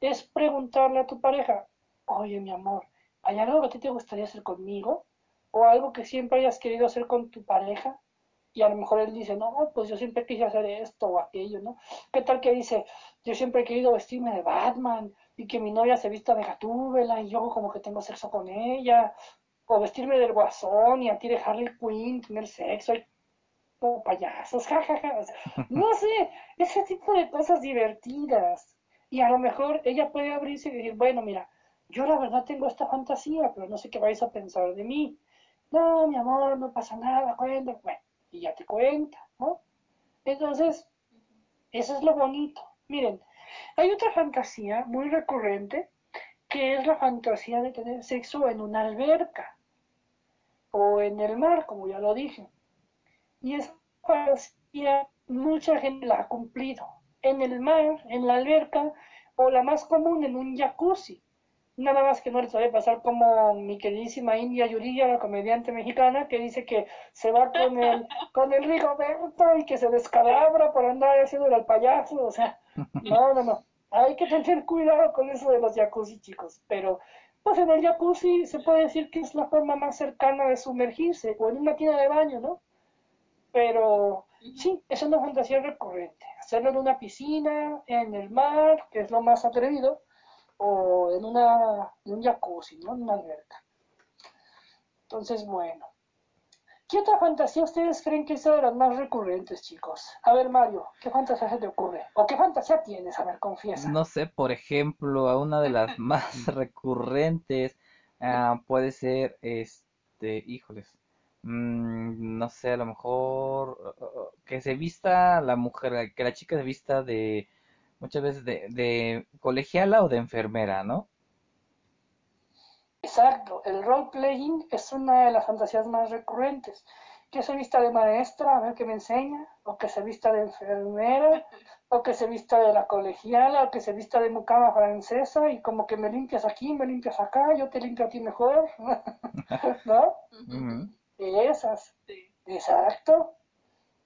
es preguntarle a tu pareja, oye mi amor, ¿hay algo que a ti te gustaría hacer conmigo? ¿O algo que siempre hayas querido hacer con tu pareja? Y a lo mejor él dice, no, pues yo siempre quise hacer esto o aquello, ¿no? ¿Qué tal que dice, yo siempre he querido vestirme de Batman y que mi novia se vista de Gatúbela y yo como que tengo sexo con ella? O vestirme del guasón y a ti de Harley Quinn, tener sexo y como payasos, jajaja. No sé, ese tipo de cosas divertidas. Y a lo mejor ella puede abrirse y decir, bueno, mira, yo la verdad tengo esta fantasía, pero no sé qué vais a pensar de mí. No, mi amor, no pasa nada, cuenta. Bueno, y ya te cuenta, ¿no? Entonces, eso es lo bonito. Miren, hay otra fantasía muy recurrente que es la fantasía de tener sexo en una alberca o en el mar, como ya lo dije. Y esa fantasía mucha gente la ha cumplido. En el mar, en la alberca, o la más común en un jacuzzi. Nada más que no les sabe pasar como mi queridísima India Yuriya, la comediante mexicana, que dice que se va con el, con el Rigoberto y que se descalabra por andar haciendo el payaso. O sea, no, no, no. Hay que tener cuidado con eso de los jacuzzi, chicos. Pero, pues en el jacuzzi se puede decir que es la forma más cercana de sumergirse, o en una tienda de baño, ¿no? Pero sí, es una fantasía recurrente. Hacerlo en una piscina, en el mar, que es lo más atrevido o en, una, en un jacuzzi, ¿no? En una alberca. Entonces, bueno. ¿Qué otra fantasía ustedes creen que es de las más recurrentes, chicos? A ver, Mario, ¿qué fantasía se te ocurre? ¿O qué fantasía tienes? A ver, confiesa. No sé, por ejemplo, una de las más recurrentes ah, puede ser, este, híjoles, mm, no sé, a lo mejor que se vista la mujer, que la chica se vista de muchas veces de, de colegiala o de enfermera, ¿no? Exacto, el role-playing es una de las fantasías más recurrentes. Que se vista de maestra, a ver qué me enseña, o que se vista de enfermera, o que se vista de la colegiala, o que se vista de mucama francesa, y como que me limpias aquí, me limpias acá, yo te limpio a ti mejor, ¿no? Esas. Exacto.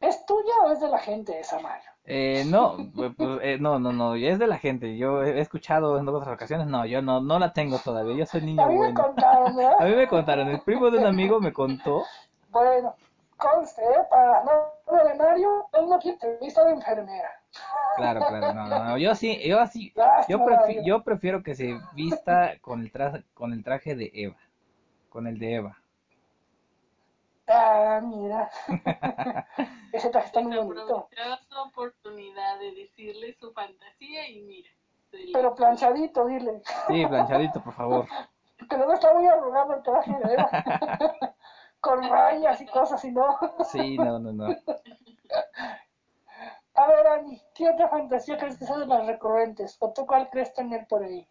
¿Es tuya o es de la gente esa, Mario? Eh, no, pues, pues eh, no, no, no, es de la gente. Yo he escuchado en otras ocasiones, no, yo no, no la tengo todavía. Yo soy niño A mí bueno. me contaron, ¿no? A mí me contaron, el primo de un amigo me contó. Bueno, conste, ¿eh? para no de Mario, él no quiere entrevista de enfermera. Claro, claro, no, no, no, yo sí, yo así, yo, prefi- yo prefiero que se vista con el traje, con el traje de Eva, con el de Eva. Ah, mira. Ese traje está muy bonito. Su oportunidad de decirle su fantasía y mira. Pero planchadito, dile. Sí, planchadito, por favor. Que luego está muy arrugado el traje de Eva. Con rayas y cosas y no. Sí, no, no, no. A ver, Ani, ¿qué otra fantasía crees que sea de las recurrentes? ¿O tú cuál crees tener por ahí?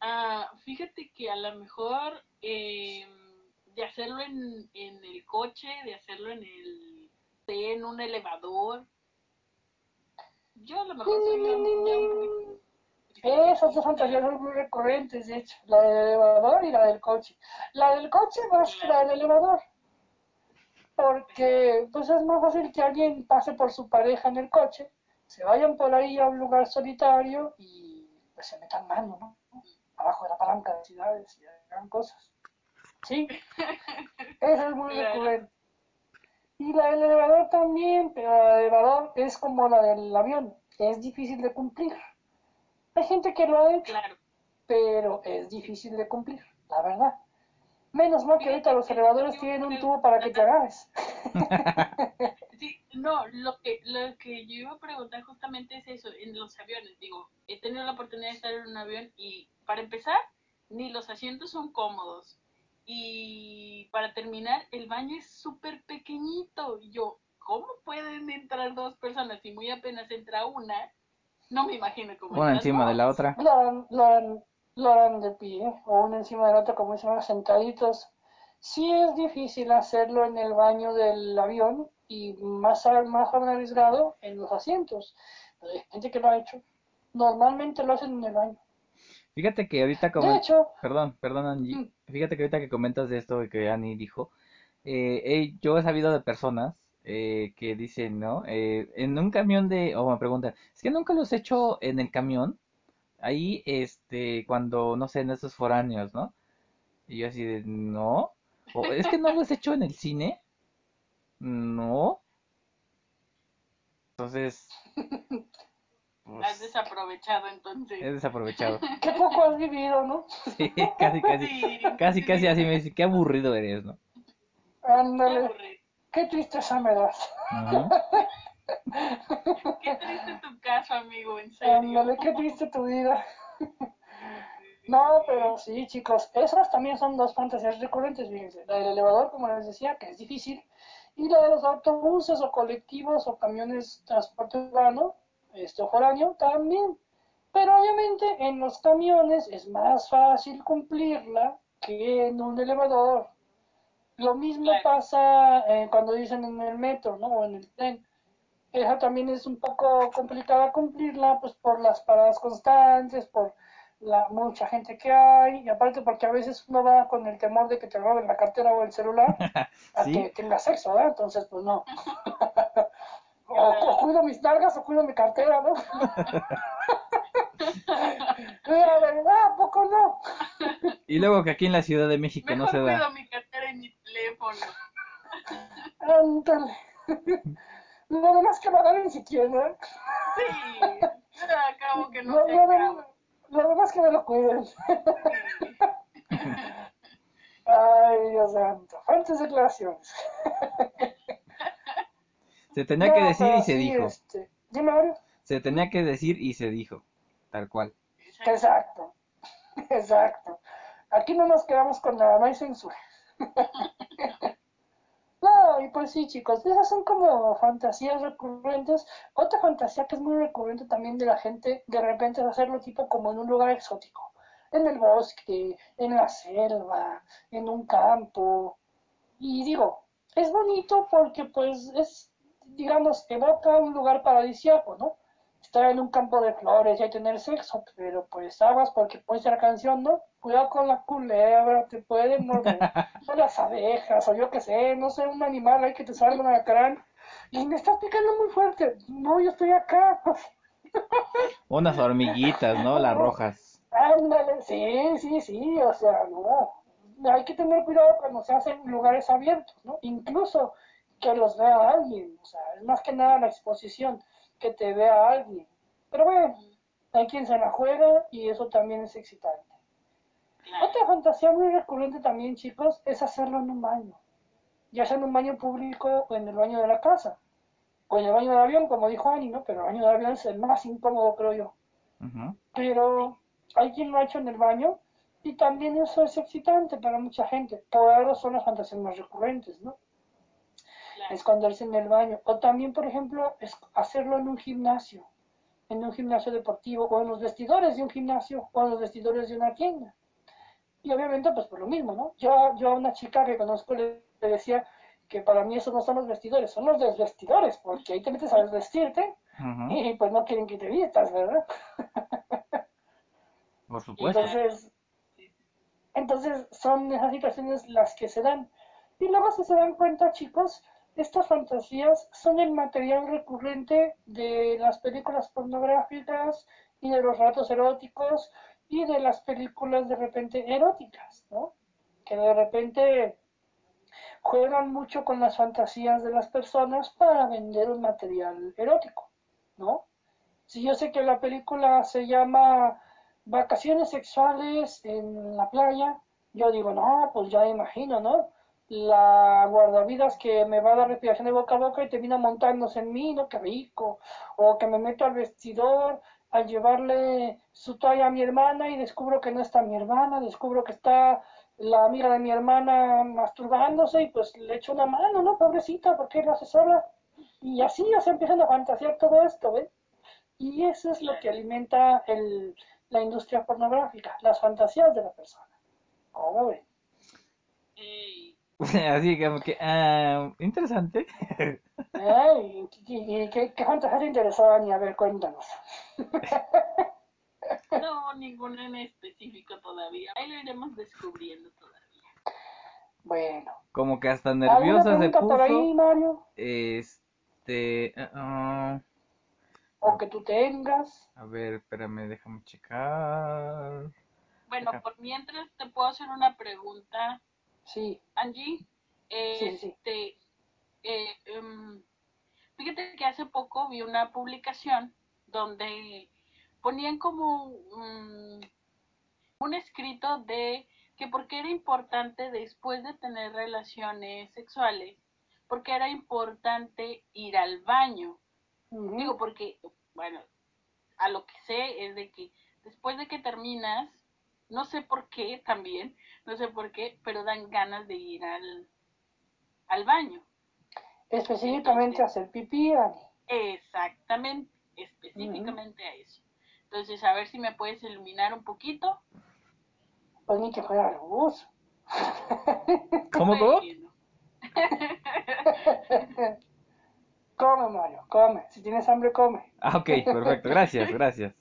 Ah, fíjate que a lo mejor eh, de hacerlo en, en el coche, de hacerlo en el en un elevador. Yo a lo mejor soy ya un- Esas dos fantasías son muy recurrentes, de hecho, la del elevador y la del coche. La del coche más que la del elevador. Porque pues es más fácil que alguien pase por su pareja en el coche, se vayan por ahí a un lugar solitario y pues se metan mano, ¿no? Abajo de la palanca de ciudades y hagan cosas. ¿Sí? Eso es muy Claro. recurrente. Y la del elevador también, pero la del elevador es como la del avión, es difícil de cumplir. Hay gente que lo ha hecho, Claro. pero es difícil de cumplir, la verdad. Menos mal que ahorita los elevadores tienen un tubo para que te agarres. Sí, no, lo que, lo que yo iba a preguntar justamente es eso, en los aviones, digo, he tenido la oportunidad de estar en un avión y para empezar, ni los asientos son cómodos. Y para terminar, el baño es súper pequeñito. Y yo, ¿cómo pueden entrar dos personas y muy apenas entra una? No me imagino cómo Una encima de la otra. Lo harán, lo harán, lo harán de pie, o uno encima del otro, como dicen, sentaditos. Sí es difícil hacerlo en el baño del avión y más, más arriesgado en los asientos. Pero hay gente que lo ha hecho. Normalmente lo hacen en el baño. Fíjate que ahorita De como... hecho, Perdón, perdón Angie. Mm. Fíjate que ahorita que comentas de esto que Annie dijo, eh, yo he sabido de personas eh, que dicen, ¿no? Eh, en un camión de... O me preguntan, es que nunca los he hecho en el camión. Ahí, este, cuando, no sé, en esos foráneos, ¿no? Y yo así de, no. O es que no los he hecho en el cine. No. Entonces, pues, Has desaprovechado entonces. he desaprovechado. qué poco has vivido, ¿no? Sí, casi, casi, Sí, casi, sí, casi sí. así me dice, qué aburrido eres, ¿no? Qué Ándale, aburrido. qué tristeza me das. Qué triste tu caso, amigo, en serio. Ándale, qué triste tu vida. No, pero sí, chicos, esas también son dos fantasías recurrentes, fíjense. La del elevador, como les decía, que es difícil, y la de los autobuses o colectivos o camiones de transporte urbano, este foráneo, también. Pero obviamente en los camiones es más fácil cumplirla que en un elevador. Lo mismo Claro. pasa eh, cuando dicen en el metro, ¿no? O en el tren. Esa también es un poco complicada cumplirla, pues por las paradas constantes, por la mucha gente que hay, y aparte porque a veces uno va con el temor de que te roben la cartera o el celular a Sí. que tenga sexo, ¿verdad? Entonces, pues no. o, o cuido mis nalgas o cuido mi cartera, ¿no? La verdad, ¿a poco no? Y luego que aquí en la Ciudad de México no Mejor se cuido da. mi cartera y mi teléfono. Ándale. Lo demás que lo agarren si quieren, ¿eh? Sí, yo acabo que no Lo, se demás, lo demás que me lo cuiden. Ay, Dios santo. Fuertes declaraciones. Se tenía que decir y se sí, dijo. Este, dime, Mario. Se tenía que decir y se dijo. Tal cual. Exacto. Exacto. Aquí no nos quedamos con nada, no hay censura. No, y pues sí, chicos, esas son como fantasías recurrentes. Otra fantasía que es muy recurrente también de la gente, de repente es hacerlo tipo como en un lugar exótico, en el bosque, en la selva, en un campo. Y digo, es bonito porque pues es, digamos, evoca un lugar paradisíaco, ¿no? Estar en un campo de flores y tener sexo, pero pues aguas porque puede ser la canción, ¿no? Cuidado con la culebra, te pueden morder. O las abejas, o yo qué sé, no sé, un animal ahí que te salga un alacrán. Y me estás picando muy fuerte. No, yo estoy acá. Unas hormiguitas, ¿no? Las rojas. Ándale, sí, sí, sí, o sea, no. hay que tener cuidado cuando se hacen lugares abiertos, ¿no? Incluso que los vea alguien, o sea, es más que nada la exposición, que te vea alguien. Pero bueno, hay quien se la juega y eso también es excitante. Otra fantasía muy recurrente también, chicos, es hacerlo en un baño. Ya sea en un baño público o en el baño de la casa. O en el baño del avión, como dijo Ani, ¿no? Pero el baño del avión es el más incómodo, creo yo. Pero hay quien lo ha hecho en el baño y también eso es excitante para mucha gente. Por algo son las fantasías más recurrentes, ¿no? Esconderse en el baño. O también, por ejemplo, es hacerlo en un gimnasio. En un gimnasio deportivo o en los vestidores de un gimnasio o en los vestidores de una tienda. Y obviamente, pues por lo mismo, ¿no? Yo, yo a una chica que conozco le, decía que para mí esos no son los vestidores, son los desvestidores, porque ahí te metes a desvestirte y pues no quieren que te vistas, ¿verdad? Por supuesto. Entonces, entonces son esas situaciones las que se dan. Y luego si se dan cuenta, chicos, estas fantasías son el material recurrente de las películas pornográficas y de los ratos eróticos y de las películas de repente eróticas, ¿no? Que de repente juegan mucho con las fantasías de las personas para vender un material erótico, ¿no? Si yo sé que la película se llama Vacaciones sexuales en la playa, yo digo, no, pues ya imagino, ¿no? La guardavidas que me va a dar respiración de boca a boca y termina montándose en mí, ¿no? Qué rico. O que me meto al vestidor al llevarle su toalla a mi hermana y descubro que no está mi hermana, descubro que está la amiga de mi hermana masturbándose y pues le echo una mano, ¿no? Pobrecita, porque lo hace sola. Y así ya se empiezan a fantasear todo esto, ¿ves? Y eso es lo que alimenta el, la industria pornográfica, las fantasías de la persona. ¿Cómo ven? Así como que, ah, interesante. Ay, ¿y, qué, qué fantasía te interesó, Ani? A ver, cuéntanos. No, ninguna en específico todavía. Ahí lo iremos descubriendo todavía. Bueno. Como que hasta nerviosa se puso. por ahí, Mario? Este... Uh, o que tú tengas. A ver, espérame, déjame checar. Bueno, por mientras te puedo hacer una pregunta. Sí. Angie, este, eh, em, fíjate que hace poco vi una publicación donde ponían como un escrito de que porque era importante después de tener relaciones sexuales, porque era importante ir al baño. Digo, porque, bueno, a lo que sé es de que después de que terminas, no sé por qué también, no sé por qué, pero dan ganas de ir al, al baño. Específicamente a hacer pipí, Exactamente, específicamente a eso. Entonces, a ver si me puedes iluminar un poquito. Pues ni que fuera luz. ¿Cómo, cómo? come, Mario, come. Si tienes hambre, come. Ah, ok, perfecto. Gracias, gracias.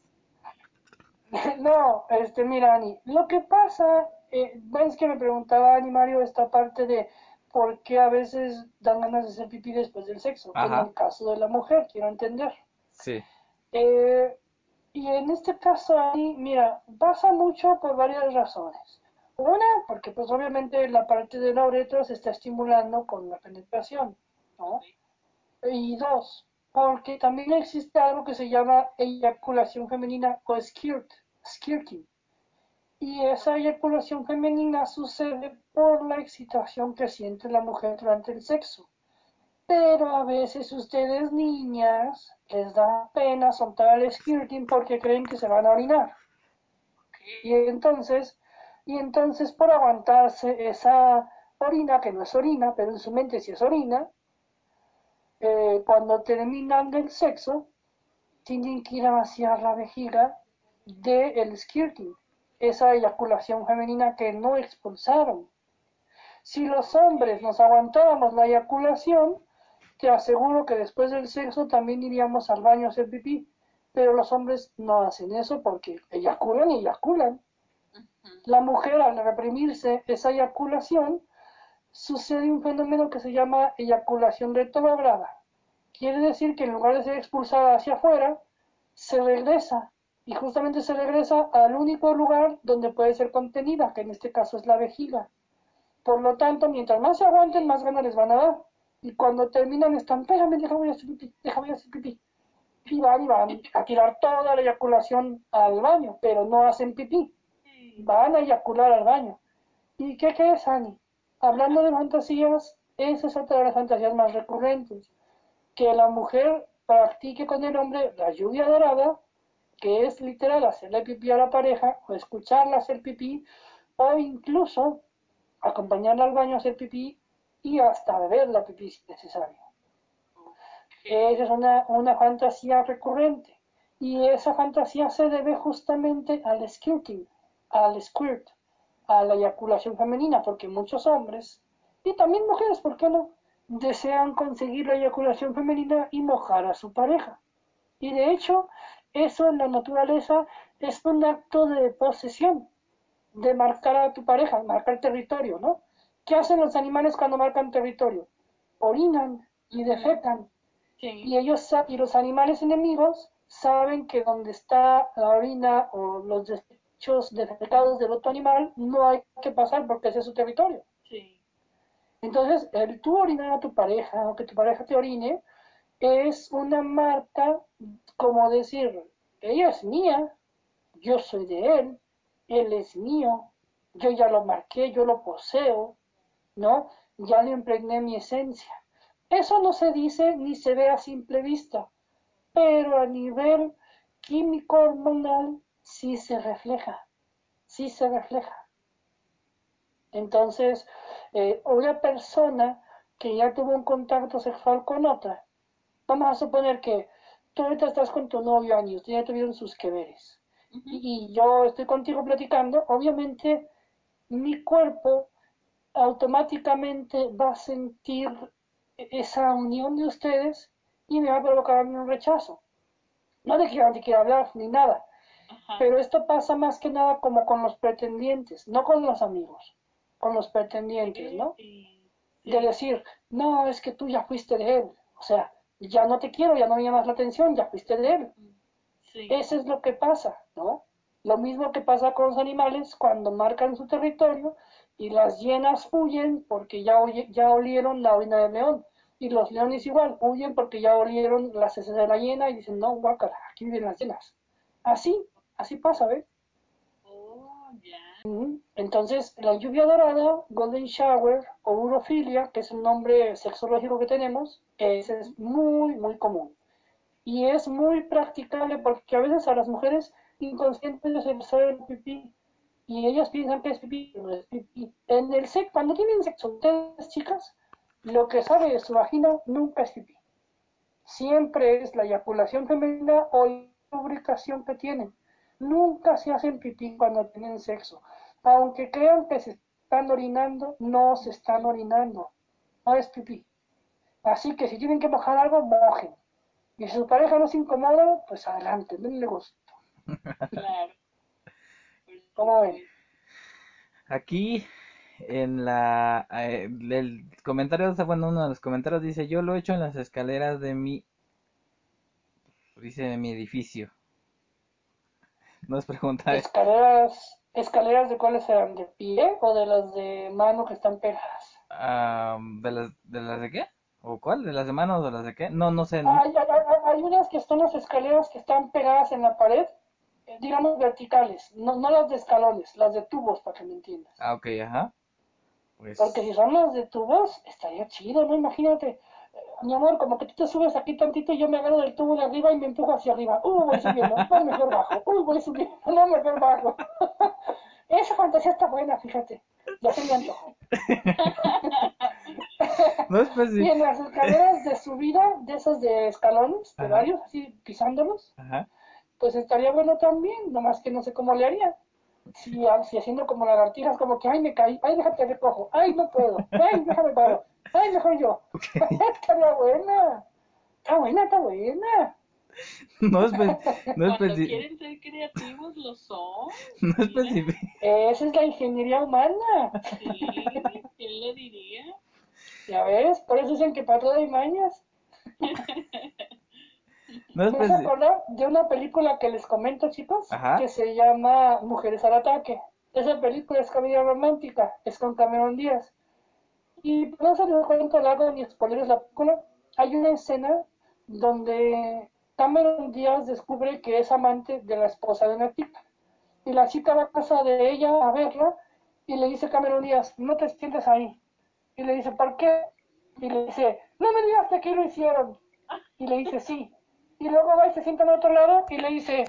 No, este, mira, Ani, lo que pasa, eh, ves que me preguntaba Ani Mario esta parte de por qué a veces dan ganas de hacer pipí después del sexo. En el caso de la mujer, quiero entender. Sí. Eh, y en este caso, Ani, mira, pasa mucho por varias razones. Una, porque pues obviamente la parte de la uretra se está estimulando con la penetración, ¿no? Y dos, porque también existe algo que se llama eyaculación femenina o skirt, skirting. Y esa eyaculación femenina sucede por la excitación que siente la mujer durante el sexo. Pero a veces ustedes niñas les da pena soltar el skirting porque creen que se van a orinar. Y entonces, y entonces por aguantarse esa orina, que no es orina, pero en su mente sí es orina, eh, cuando terminan del sexo, tienen que ir a vaciar la vejiga del skirting, esa eyaculación femenina que no expulsaron. Si los hombres nos aguantábamos la eyaculación, te aseguro que después del sexo también iríamos al baño a hacer pipí, pero los hombres no hacen eso porque eyaculan y eyaculan. La mujer al reprimirse esa eyaculación sucede un fenómeno que se llama eyaculación retrograda. Quiere decir que en lugar de ser expulsada hacia afuera, se regresa y justamente se regresa al único lugar donde puede ser contenida, que en este caso es la vejiga. Por lo tanto, mientras más se aguanten, más ganas les van a dar. Y cuando terminan, están, déjame a hacer pipí, déjame hacer pipí. Y van y van a tirar toda la eyaculación al baño, pero no hacen pipí. Van a eyacular al baño. ¿Y qué crees, Ani? Hablando de fantasías, esa es otra de las fantasías más recurrentes. Que la mujer practique con el hombre la lluvia dorada, que es literal hacerle pipí a la pareja, o escucharla hacer pipí, o incluso acompañarla al baño a hacer pipí y hasta beber la pipí si necesario. Esa es una, una fantasía recurrente. Y esa fantasía se debe justamente al skirting, al squirt, a la eyaculación femenina, porque muchos hombres, y también mujeres, ¿por qué no?, desean conseguir la eyaculación femenina y mojar a su pareja. Y de hecho, eso en la naturaleza es un acto de posesión, de marcar a tu pareja, marcar territorio, ¿no? ¿Qué hacen los animales cuando marcan territorio? Orinan y defecan. Sí. Y ellos y los animales enemigos saben que donde está la orina o los desechos defecados del otro animal no hay que pasar porque ese es su territorio. Sí. Entonces, el tú orinar a tu pareja o que tu pareja te orine es una marca como decir, ella es mía, yo soy de él, él es mío, yo ya lo marqué, yo lo poseo, ¿no? Ya le impregné mi esencia. Eso no se dice ni se ve a simple vista, pero a nivel químico hormonal sí se refleja, sí se refleja. Entonces, eh, una persona que ya tuvo un contacto sexual con otra, vamos a suponer que tú ahorita estás con tu novio años, ya tuvieron sus que veres, y, y yo estoy contigo platicando, obviamente mi cuerpo automáticamente va a sentir esa unión de ustedes y me va a provocar a mí un rechazo. No de que yo no te quiera hablar ni nada, Ajá. pero esto pasa más que nada como con los pretendientes, no con los amigos, con los pretendientes, ¿no? Sí. De decir, no, es que tú ya fuiste de él, o sea, ya no te quiero, ya no me llamas la atención, ya fuiste de él. Sí. Eso es lo que pasa, ¿no? Lo mismo que pasa con los animales cuando marcan su territorio y las hienas huyen porque ya, oye- ya olieron la orina del león. Y los leones igual huyen porque ya olieron las heces de la hiena y dicen, no, guácala, aquí viven las hienas. Así, así pasa, ¿ves? Entonces, la lluvia dorada, golden shower o urofilia, que es el nombre sexológico que tenemos, es muy, muy común. Y es muy practicable porque a veces a las mujeres inconscientes se les sale el pipí y ellas piensan que es pipí, no es pipí. En el sexo, cuando tienen sexo, ustedes chicas, lo que sale de su vagina nunca es pipí. Siempre es la eyaculación femenina o lubricación que tienen. Nunca se hacen pipí cuando tienen sexo. Aunque crean que se están orinando, no se están orinando. No es pipí. Así que si tienen que mojar algo, mojen. Y si su pareja no se incomoda, pues adelante, denle gusto. Claro. ¿Cómo ven? Aquí en la eh, el comentario, bueno, uno de los comentarios dice, yo lo he hecho en las escaleras de mi, dice de mi edificio. Nos pregunta, Escaleras, escaleras de cuáles eran, de pie o de las de mano que están pegadas. ah, ¿de las de las de qué? ¿O cuál? ¿De las de manos o de las de qué? No, no sé. no- Hay, hay- hay- hay unas que son las escaleras que están pegadas en la pared, eh, digamos verticales, no, no las de escalones, las de tubos, para que me entiendas. Ah, ok, ajá. Pues Porque si son las de tubos, estaría chido, ¿no? Imagínate, mi amor, como que tú te subes aquí tantito y yo me agarro del tubo de arriba y me empujo hacia arriba. Uy, voy subiendo, no, mejor bajo. Uy, voy subiendo, no, mejor bajo. Esa fantasía está buena, fíjate. Ya se me antojó. no especi- Y en las escaleras de subida, de esas de escalones, de Ajá. varios, así pisándolos, Ajá. pues estaría bueno también, nomás que no sé cómo le haría. Si, si haciendo como lagartijas, como que, ay, me caí, ay, déjate recojo, ay, no puedo, ay, déjame paro, ay, mejor yo. estaría buena, está buena, está buena. No espe- no Cuando especi- quieren ser creativos, lo son. no Mira, especifica. Esa es la ingeniería humana. Sí, ¿quién lo diría? Ya ves, por eso dicen que para todo hay mañas. No Me hace especi- acordar de una película que les comento, chicos, Ajá. que se llama Mujeres al Ataque. Esa película es comedia romántica, es con Cameron Díaz. Y no se les cuento largo ni spoilers la película. Hay una escena donde Cameron Díaz descubre que es amante de la esposa de una chica. Y la chica va a casa de ella a verla y le dice Cameron Díaz, no te sientes ahí. Y le dice, ¿por qué? Y le dice, no me digas que aquí lo hicieron. Y le dice, sí. Y luego va y se sienta en otro lado y le dice,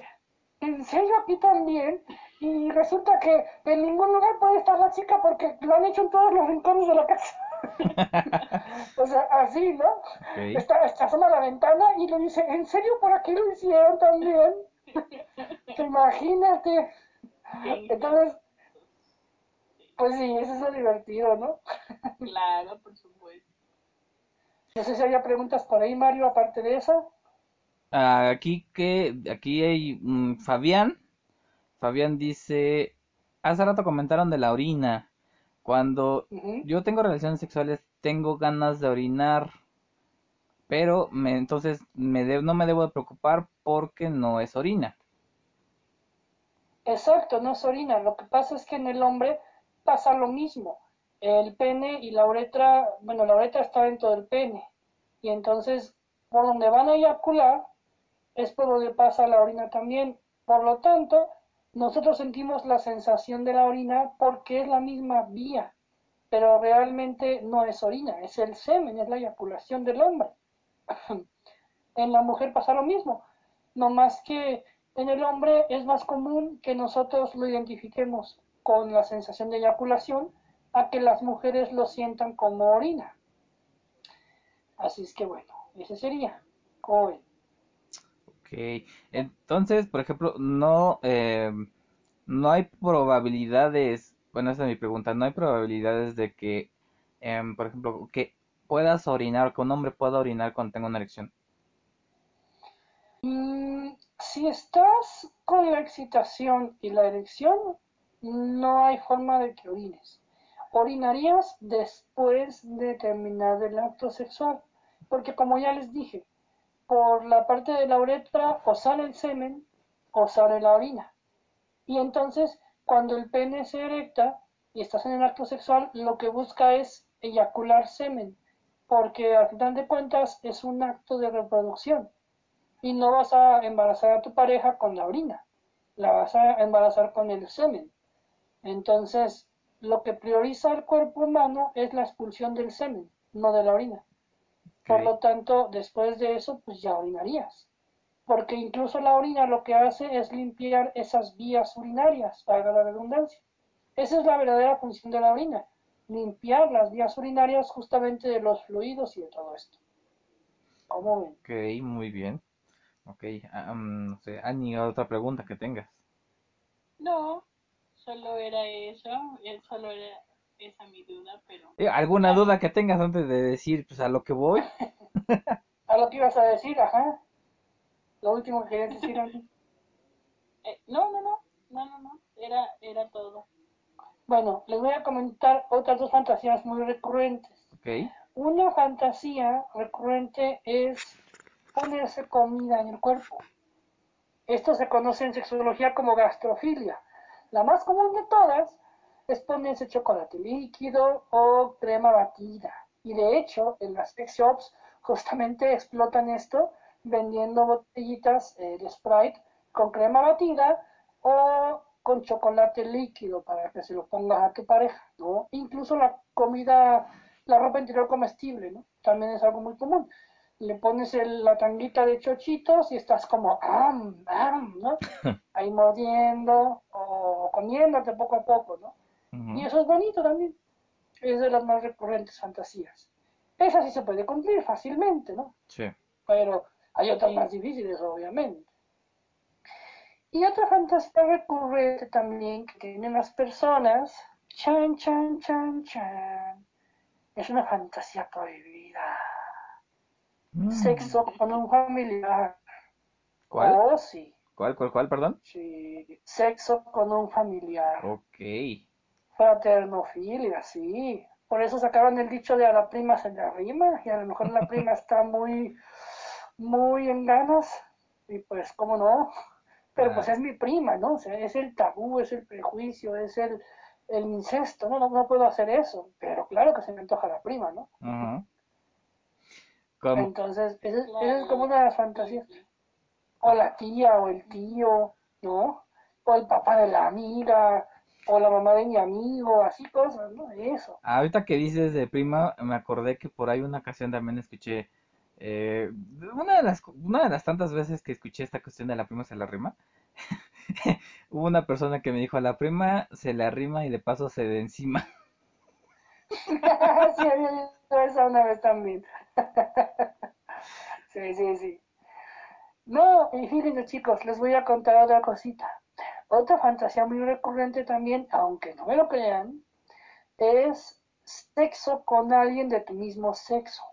¿en serio aquí también? Y resulta que en ningún lugar puede estar la chica porque lo han hecho en todos los rincones de la casa. o sea, así, ¿no? Está, está asoma a la ventana y le dice, ¿en serio por aquí lo hicieron también? Imagínate. Entonces, pues sí, eso es lo divertido, ¿no? Claro, por supuesto. No sé si había preguntas por ahí, Mario, aparte de esa. Aquí que aquí hay mm, Fabián. Fabián dice, hace rato comentaron de la orina. Cuando yo tengo relaciones sexuales, tengo ganas de orinar, pero me, entonces me de- no me debo de preocupar porque no es orina. Exacto, no es orina. Lo que pasa es que en el hombre pasa lo mismo. El pene y la uretra, bueno, la uretra está dentro del pene. Y entonces, por donde van a eyacular, es por donde pasa la orina también. Por lo tanto, nosotros sentimos la sensación de la orina porque es la misma vía, pero realmente no es orina, es el semen, es la eyaculación del hombre. En la mujer pasa lo mismo, no más que en el hombre es más común que nosotros lo identifiquemos con la sensación de eyaculación a que las mujeres lo sientan como orina. Así es que bueno, ese sería. ¿Cómo ven? Ok, entonces, por ejemplo, no, eh, no hay probabilidades, bueno, esa es mi pregunta, no hay probabilidades de que, em, por ejemplo, que puedas orinar, que un hombre pueda orinar cuando tenga una erección. Mm, si estás con la excitación y la erección, no hay forma de que orines. Orinarías después de terminar el acto sexual, porque como ya les dije, por la parte de la uretra o sale el semen o sale la orina. Y entonces, cuando el pene se erecta y estás en el acto sexual, lo que busca es eyacular semen, porque al final de cuentas es un acto de reproducción y no vas a embarazar a tu pareja con la orina, la vas a embarazar con el semen. Entonces, lo que prioriza el cuerpo humano es la expulsión del semen, no de la orina. Por lo tanto, después de eso, pues ya orinarías. Porque incluso la orina lo que hace es limpiar esas vías urinarias, para la redundancia. Esa es la verdadera función de la orina, limpiar las vías urinarias justamente de los fluidos y de todo esto. ¿Cómo ven? Ok, muy bien. Ok, ah, mm, no sé, Ani, otra pregunta que tengas. No, solo era eso, solo era esa mi duda, pero Eh, ¿Alguna duda que tengas antes de decir, pues a lo que voy? A lo que ibas a decir, ajá. Lo último que querías decir, eh, no, no, no, no, no, no, era, era todo. Bueno, les voy a comentar otras dos fantasías muy recurrentes. Ok, Una fantasía recurrente es ponerse comida en el cuerpo. Esto se conoce en sexología como gastrofilia. La más común de todas es ponerse chocolate líquido o crema batida. Y de hecho, en las sex shops justamente explotan esto vendiendo botellitas eh, de Sprite con crema batida o con chocolate líquido para que se lo pongas a tu pareja, ¿no? Incluso la comida, la ropa interior comestible, ¿no? También es algo muy común le pones el- la tanguita de chochitos y estás como, am, am, ¿no? Ahí mordiendo o comiéndote poco a poco, ¿no? Y eso es bonito también. Es de las más recurrentes fantasías. Esa sí se puede cumplir fácilmente, ¿no? sí. Pero hay otras más difíciles, obviamente. Y otra fantasía recurrente también que tienen las personas, chan, chan, chan, chan, es una fantasía prohibida. Mm, Sexo con un familiar. ¿Cuál? Oh, sí. ¿Cuál, cuál, cuál, perdón? Sí. Sexo con un familiar. Ok, Fraternofilia, sí. Por eso sacaron el dicho de a la prima se le arrima y a lo mejor la prima está muy, muy en ganas y pues, ¿cómo no? pero pues es mi prima, ¿no? O sea, es el tabú, es el prejuicio, es el, el incesto, ¿no? ¿no? No puedo hacer eso, pero claro que se me antoja la prima, ¿no? Entonces, esa es, esa es como una de las fantasías. O la tía, o el tío, ¿no? O el papá de la amiga, o la mamá de mi amigo, así cosas, ¿no? Eso. ahorita que dices de prima, me acordé que por ahí una ocasión también escuché, eh, una de las, una de las tantas veces que escuché esta cuestión de la prima se la rima, hubo una persona que me dijo, a la prima se le arrima y de paso se de encima. sí, había visto esa una vez también. sí, sí, sí. No, y fíjense chicos, les voy a contar otra cosita. Otra fantasía muy recurrente también, aunque no me lo crean, es sexo con alguien de tu mismo sexo.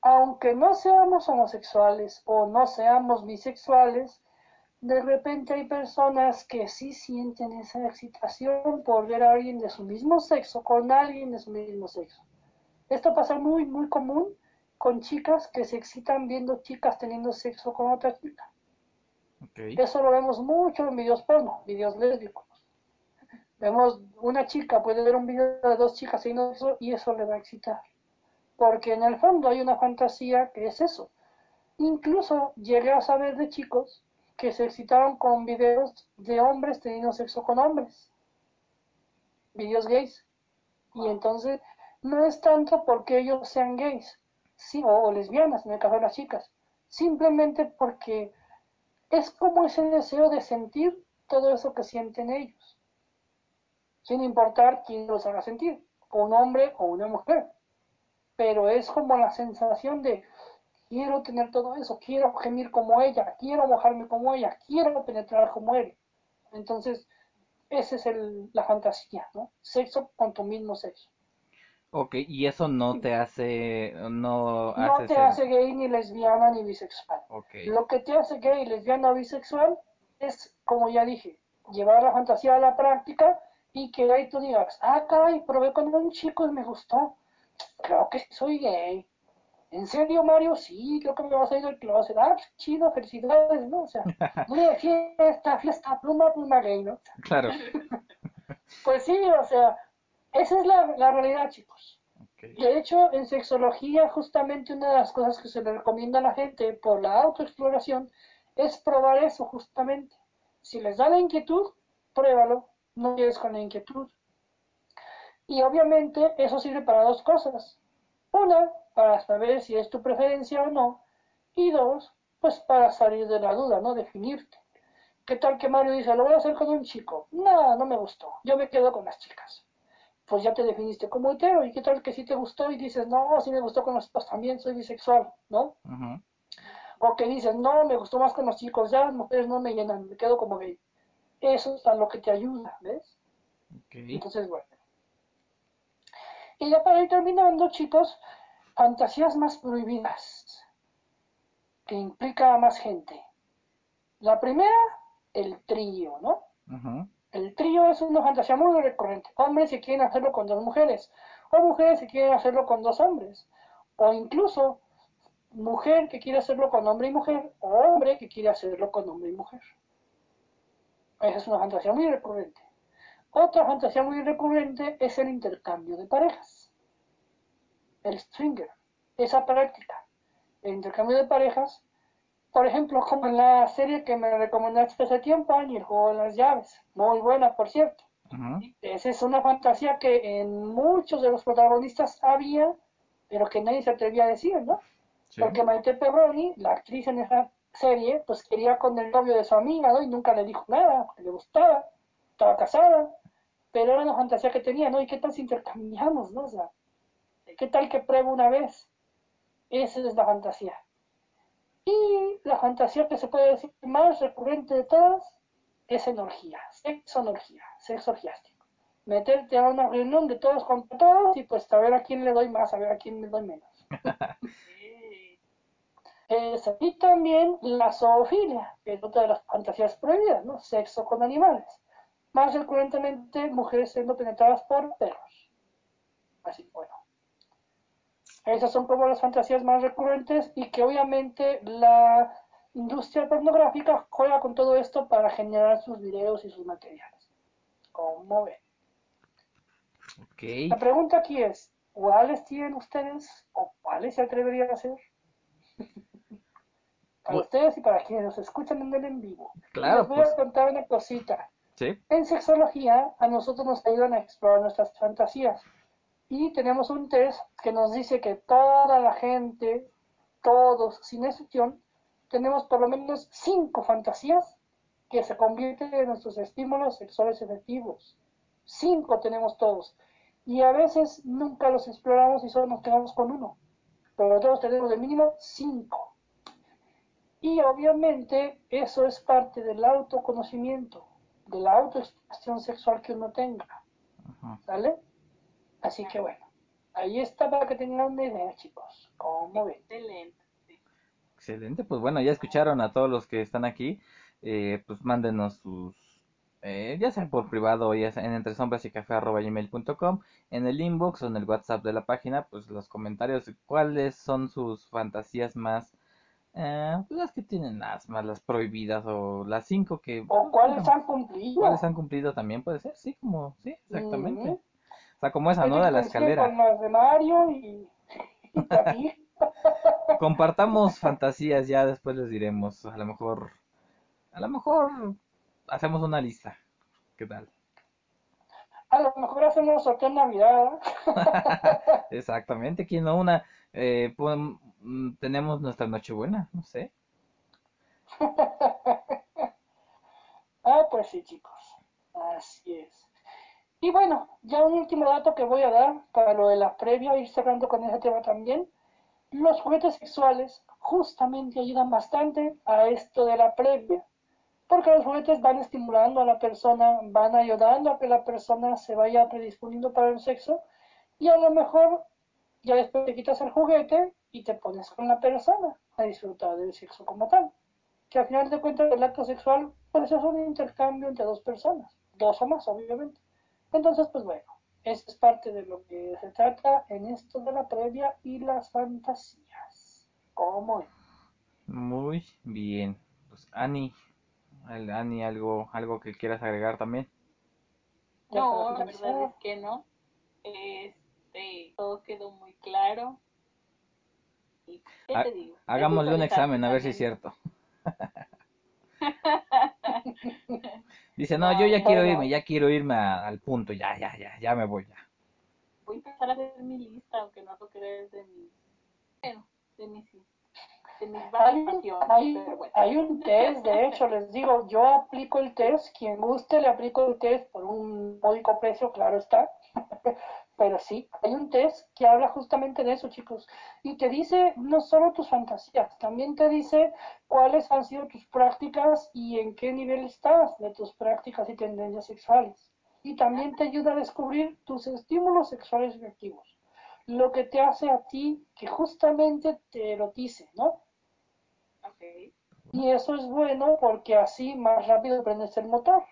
Aunque no seamos homosexuales o no seamos bisexuales, de repente hay personas que sí sienten esa excitación por ver a alguien de su mismo sexo con alguien de su mismo sexo. Esto pasa muy, muy común con chicas que se excitan viendo chicas teniendo sexo con otra chica. Eso lo vemos mucho en videos porno, videos lésbicos. Vemos una chica puede ver un video de dos chicas teniendo sexo y eso le va a excitar. Porque en el fondo hay una fantasía que es eso. Incluso llegué a saber de chicos que se excitaron con videos de hombres teniendo sexo con hombres. Videos gays. Y entonces no es tanto porque ellos sean gays, sí, o, o lesbianas, en el caso de las chicas. Simplemente porque es como ese deseo de sentir todo eso que sienten ellos. Sin importar quién los haga sentir, un hombre o una mujer. Pero es como la sensación de quiero tener todo eso, quiero gemir como ella, quiero mojarme como ella, quiero penetrar como él. Entonces, esa es el, la fantasía, ¿no? Sexo con tu mismo sexo. Ok, y eso no te hace, no te ser- hace gay ni lesbiana ni bisexual. Ok, Lo que te hace gay, lesbiana o bisexual es, como ya dije, llevar la fantasía a la práctica y que ahí tú digas, ah, caray, probé con un chico y me gustó. Creo que soy gay. ¿En serio, Mario? Sí, creo que me vas a ir del closet. Ah, pues, chido, felicidades, ¿no? O sea, de fiesta, fiesta, pluma, pluma gay, ¿no? claro. Pues sí, o sea, esa es la, la realidad, chicos. Ok. De hecho, en sexología, justamente una de las cosas que se le recomienda a la gente por la autoexploración es probar eso, justamente. Si les da la inquietud, pruébalo, no quedes con la inquietud. Y obviamente eso sirve para dos cosas. Una, para saber si es tu preferencia o no. Y dos, pues para salir de la duda, ¿no? Definirte. ¿Qué tal que Mario dice, lo voy a hacer con un chico? No, no me gustó. Yo me quedo con las chicas pues ya te definiste como hetero. ¿Y qué tal que sí te gustó y dices, no, sí me gustó con los chicos, también soy bisexual, ¿no? O que dices, no, me gustó más con los chicos, ya las mujeres no me llenan, me quedo como gay. Eso es a lo que te ayuda, ¿ves? Ok. Entonces, bueno. Y ya para ir terminando, chicos, fantasías más prohibidas, que implica a más gente. La primera, el trío, ¿no? Ujú. El trío es una fantasía muy recurrente. Hombres que quieren hacerlo con dos mujeres, o mujeres que quieren hacerlo con dos hombres, o incluso mujer que quiere hacerlo con hombre y mujer, o hombre que quiere hacerlo con hombre y mujer. Esa es una fantasía muy recurrente. Otra fantasía muy recurrente es el intercambio de parejas. El swinger. Esa práctica. El intercambio de parejas por ejemplo, como en la serie que me recomendaste hace tiempo, Angie, el juego de las llaves. Muy buena, por cierto. Esa es una fantasía que en muchos de los protagonistas había, pero que nadie se atrevía a decir, ¿no? Sí. Porque Maite Perroni, la actriz en esa serie, pues quería con el novio de su amiga, ¿no? Y nunca le dijo nada, porque le gustaba, estaba casada, pero era una fantasía que tenía, ¿no? ¿Y qué tal si intercambiamos, ¿no? O sea, ¿qué tal que pruebo una vez? Esa es la fantasía. Y la fantasía que se puede decir más recurrente de todas es en orgía, sexo en orgía, sexo orgiástico. Meterte a una reunión de todos contra todos y pues a ver a quién le doy más, a ver a quién le doy menos. Y también la zoofilia, que es otra de las fantasías prohibidas, ¿no? Sexo con animales. Más recurrentemente, mujeres siendo penetradas por perros. Así, bueno. Esas son como las fantasías más recurrentes y que obviamente la industria pornográfica juega con todo esto para generar sus videos y sus materiales. ¿Cómo ven? La pregunta aquí es, ¿cuáles tienen ustedes o cuáles se atreverían a hacer? para ustedes y para quienes nos escuchan en el en vivo. Claro, Les voy pues. a contar una cosita. Sí. En sexología a nosotros nos ayudan a explorar nuestras fantasías y tenemos un test que nos dice que toda la gente, todos, sin excepción, tenemos por lo menos cinco fantasías que se convierten en nuestros estímulos sexuales efectivos. Cinco tenemos todos. Y a veces nunca los exploramos y solo nos quedamos con uno. Pero todos tenemos de mínimo cinco. Y obviamente eso es parte del autoconocimiento, de la autoexpresión sexual que uno tenga. ¿Sale? Así que bueno, ahí está para que tengan una idea, chicos. ¿Cómo ven? Excelente. Excelente, pues bueno, ya escucharon a todos los que están aquí, eh, pues mándenos sus, eh, ya sea por privado o ya sea en entre sombras y café gmail.com, en el inbox o en el WhatsApp de la página, pues los comentarios, cuáles son sus fantasías más, eh, las que tienen las más, las prohibidas o las cinco que... ¿O pues, cuáles bueno, han cumplido? ¿Cuáles han cumplido también? Puede ser, sí, como, sí, exactamente. O sea, como esa, ¿no? De la Con escalera. las de Mario y, y. Compartamos fantasías, ya después les diremos. A lo mejor, a lo mejor hacemos una lista. ¿Qué tal? A lo mejor hacemos sorteo en Navidad. Exactamente, aquí no una, eh, mm, tenemos nuestra Nochebuena, no sé. Ah, pues sí, chicos. Así es. Y bueno, ya un último dato que voy a dar para lo de la previa, ir cerrando con ese tema también. Los juguetes sexuales justamente ayudan bastante a esto de la previa, porque los juguetes van estimulando a la persona, van ayudando a que la persona se vaya predisponiendo para el sexo y a lo mejor ya después te quitas el juguete y te pones con la persona a disfrutar del sexo como tal. Que al final de cuentas el acto sexual pues es un intercambio entre dos personas, dos o más obviamente. Entonces pues bueno, eso es parte de lo que se trata en esto de la previa y las fantasías. ¿Cómo es? Muy bien. Pues Ani, al- Ani, algo, algo que quieras agregar también. No, la verdad es que no. Este, todo quedó muy claro. ¿Y qué te digo? Hagámosle un examen a ver si es cierto. Dice, no, yo ya quiero Bueno. irme, ya quiero irme a- al punto, ya, ya, ya, ya me voy ya. Voy a empezar a hacer mi lista, aunque no lo creas de mis, bueno, de mis, de mis Hay un, bueno. hay un test, de hecho, les digo, yo aplico el test, quien guste le aplico el test por un módico precio, claro está, pero sí, hay un test que habla justamente de eso, chicos, y te dice no solo tus fantasías, también te dice cuáles han sido tus prácticas y en qué nivel estás de tus prácticas y tendencias sexuales, y también te ayuda a descubrir tus estímulos sexuales efectivos, lo que te hace a ti que justamente te erotice, ¿no? Ok, Y eso es bueno porque así más rápido prendes el motor.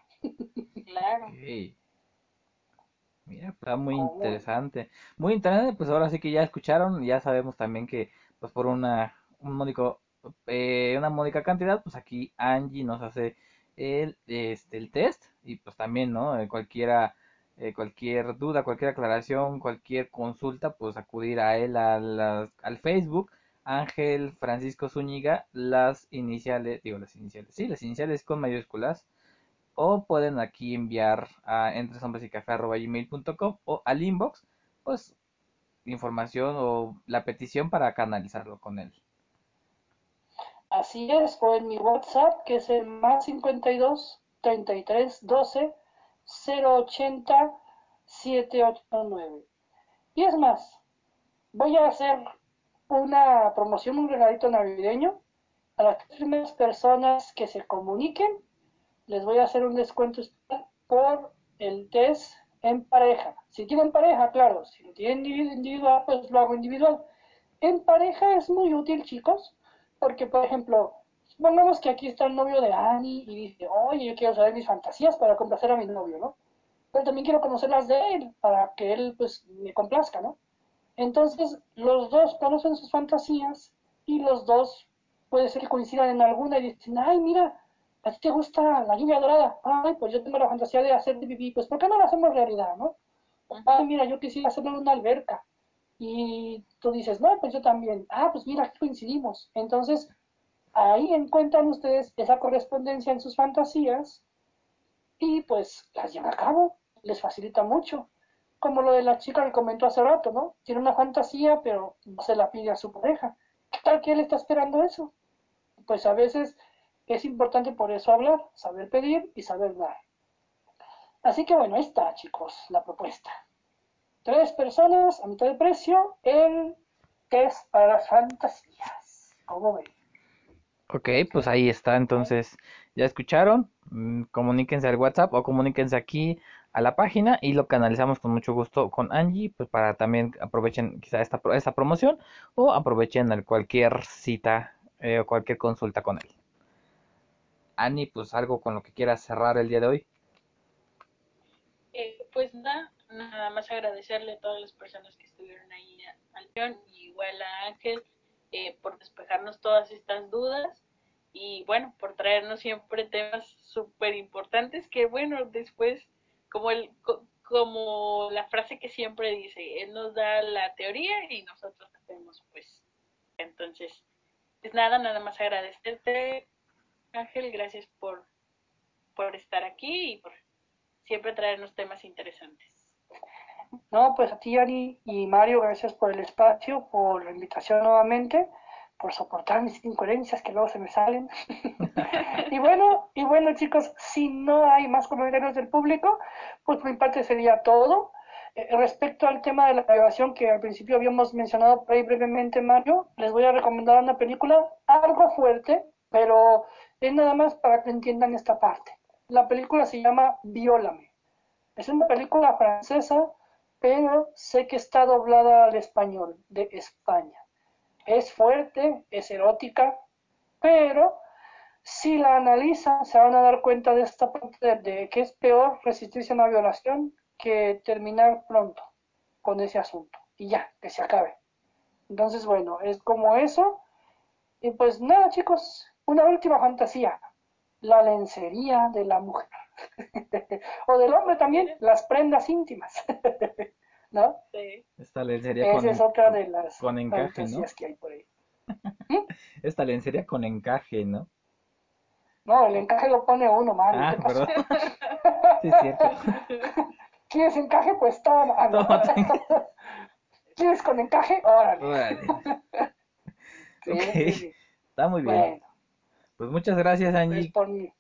claro. Ok. Mira, está muy ¿Cómo? interesante. Muy interesante, pues ahora sí que ya escucharon, ya sabemos también que pues por una un módico eh, una módica cantidad, pues aquí Angie nos hace el este el test y pues también, ¿no? Eh, cualquiera eh, cualquier duda, cualquier aclaración, cualquier consulta, pues acudir a él a las- al Facebook Ángel Francisco Zúñiga, las iniciales, digo las iniciales, sí, las iniciales con mayúsculas o pueden aquí enviar a entre hombres y café gmail.com o al inbox pues información o la petición para canalizarlo con él Así es, o en mi WhatsApp, que es el más 52 33 12 080 789. Y es más, voy a hacer una promoción, un regalito navideño a las primeras personas que se comuniquen. Les voy a hacer un descuento por el test en pareja. Si tienen pareja, claro, si lo tienen individual, pues lo hago individual. En pareja es muy útil, chicos, porque, por ejemplo, supongamos que aquí está el novio de Annie y dice, oye, yo quiero saber mis fantasías para complacer a mi novio, ¿no? Pero también quiero conocer las de él para que él, pues, me complazca, ¿no? Entonces, los dos conocen sus fantasías y los dos puede ser que coincidan en alguna y dicen, ay, mira, a ti te gusta la lluvia dorada, ay, pues yo tengo la fantasía de hacer pipí, pues ¿por qué no la hacemos realidad, no? Ay, mira, yo quisiera hacerlo en una alberca. Y tú dices, no, pues yo también. Ah, pues mira, aquí coincidimos. Entonces, ahí encuentran ustedes esa correspondencia en sus fantasías y pues las llevan a cabo, les facilita mucho. Como lo de la chica que comentó hace rato, ¿no? Tiene una fantasía, pero no se la pide a su pareja. ¿Qué tal que él está esperando eso? Pues a veces es importante por eso hablar, saber pedir y saber dar. Así que bueno, ahí está, chicos, la propuesta. Tres personas a mitad de precio, el test para fantasías. ¿Cómo ven? Ok, pues ahí está, entonces, ya escucharon, mm, comuníquense al WhatsApp o comuníquense aquí a la página y lo canalizamos con mucho gusto con Angie, pues para también aprovechen quizá esta, esta promoción o aprovechen cualquier cita eh, o cualquier consulta con él. Annie, pues algo con lo que quieras cerrar el día de hoy. Eh, pues nada, nada más agradecerle a todas las personas que estuvieron ahí al León y igual a Ángel eh, por despejarnos todas estas dudas y bueno, por traernos siempre temas súper importantes que bueno, después como el como la frase que siempre dice, él nos da la teoría y nosotros hacemos pues. Entonces, pues nada, nada más agradecerte, Ángel, gracias por, por estar aquí y por siempre traernos temas interesantes. No, pues a ti, Ari y Mario, gracias por el espacio, por la invitación nuevamente, por soportar mis incoherencias que luego se me salen. y bueno, y bueno, chicos, si no hay más comentarios del público, pues por mi parte sería todo. Eh, respecto al tema de la grabación que al principio habíamos mencionado por ahí brevemente, Mario, les voy a recomendar una película algo fuerte, pero es nada más para que entiendan esta parte. La película se llama Viólame. Es una película francesa pero sé que está doblada al español de España. Es fuerte, es erótica, pero si la analizan se van a dar cuenta de esta parte de que es peor resistirse a una violación que terminar pronto con ese asunto y ya, que se acabe. Entonces, bueno, es como eso. Y pues nada, chicos, una última fantasía, la lencería de la mujer. o del hombre también, las prendas íntimas. ¿No? Sí. Esta lencería Esa con, es otra de las con encaje, ¿no? fantasías que hay por ahí. Esta lencería con encaje, ¿no? No, el encaje lo pone uno, Mario. Ah, perdón. Sí, es cierto. ¿Quieres encaje? Pues toma. Ah, no. ¿Quieres con encaje? Órale. Órale. Sí, Ok. sí, sí. Está muy bien. Bueno, Pues muchas gracias, pues Angie. por mí.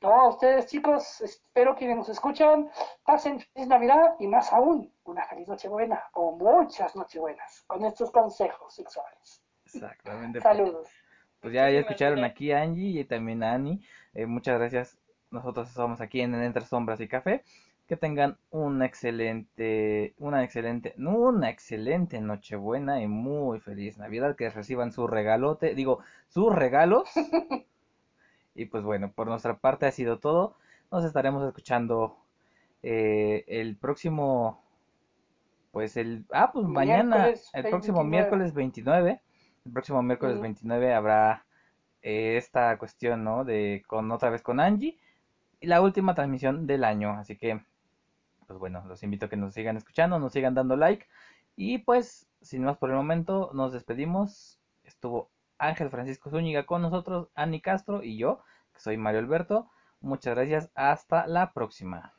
No, a ustedes chicos, espero que nos escuchan, pasen feliz Navidad y más aún, una feliz Nochebuena o muchas Nochebuenas con estos consejos sexuales. Exactamente. Saludos. Pues ya, escucharon aquí a Angie y también a Annie. Eh, muchas gracias. Nosotros estamos aquí en Entre Sombras y Café. Que tengan una excelente, una excelente, una excelente Nochebuena y muy feliz Navidad. Que reciban su regalote, digo, sus regalos. Y pues bueno, por nuestra parte ha sido todo. Nos estaremos escuchando eh, el próximo, pues el, ah, pues mañana, el próximo 29. miércoles 29. El próximo miércoles Ujú. 29 habrá eh, esta cuestión, ¿no? De con otra vez con Angie y la última transmisión del año. Así que, pues bueno, los invito a que nos sigan escuchando, nos sigan dando like. Y pues, sin más por el momento, nos despedimos. Estuvo Ángel Francisco Zúñiga con nosotros, Ani Castro y yo, que soy Mario Alberto. Muchas gracias, hasta la próxima.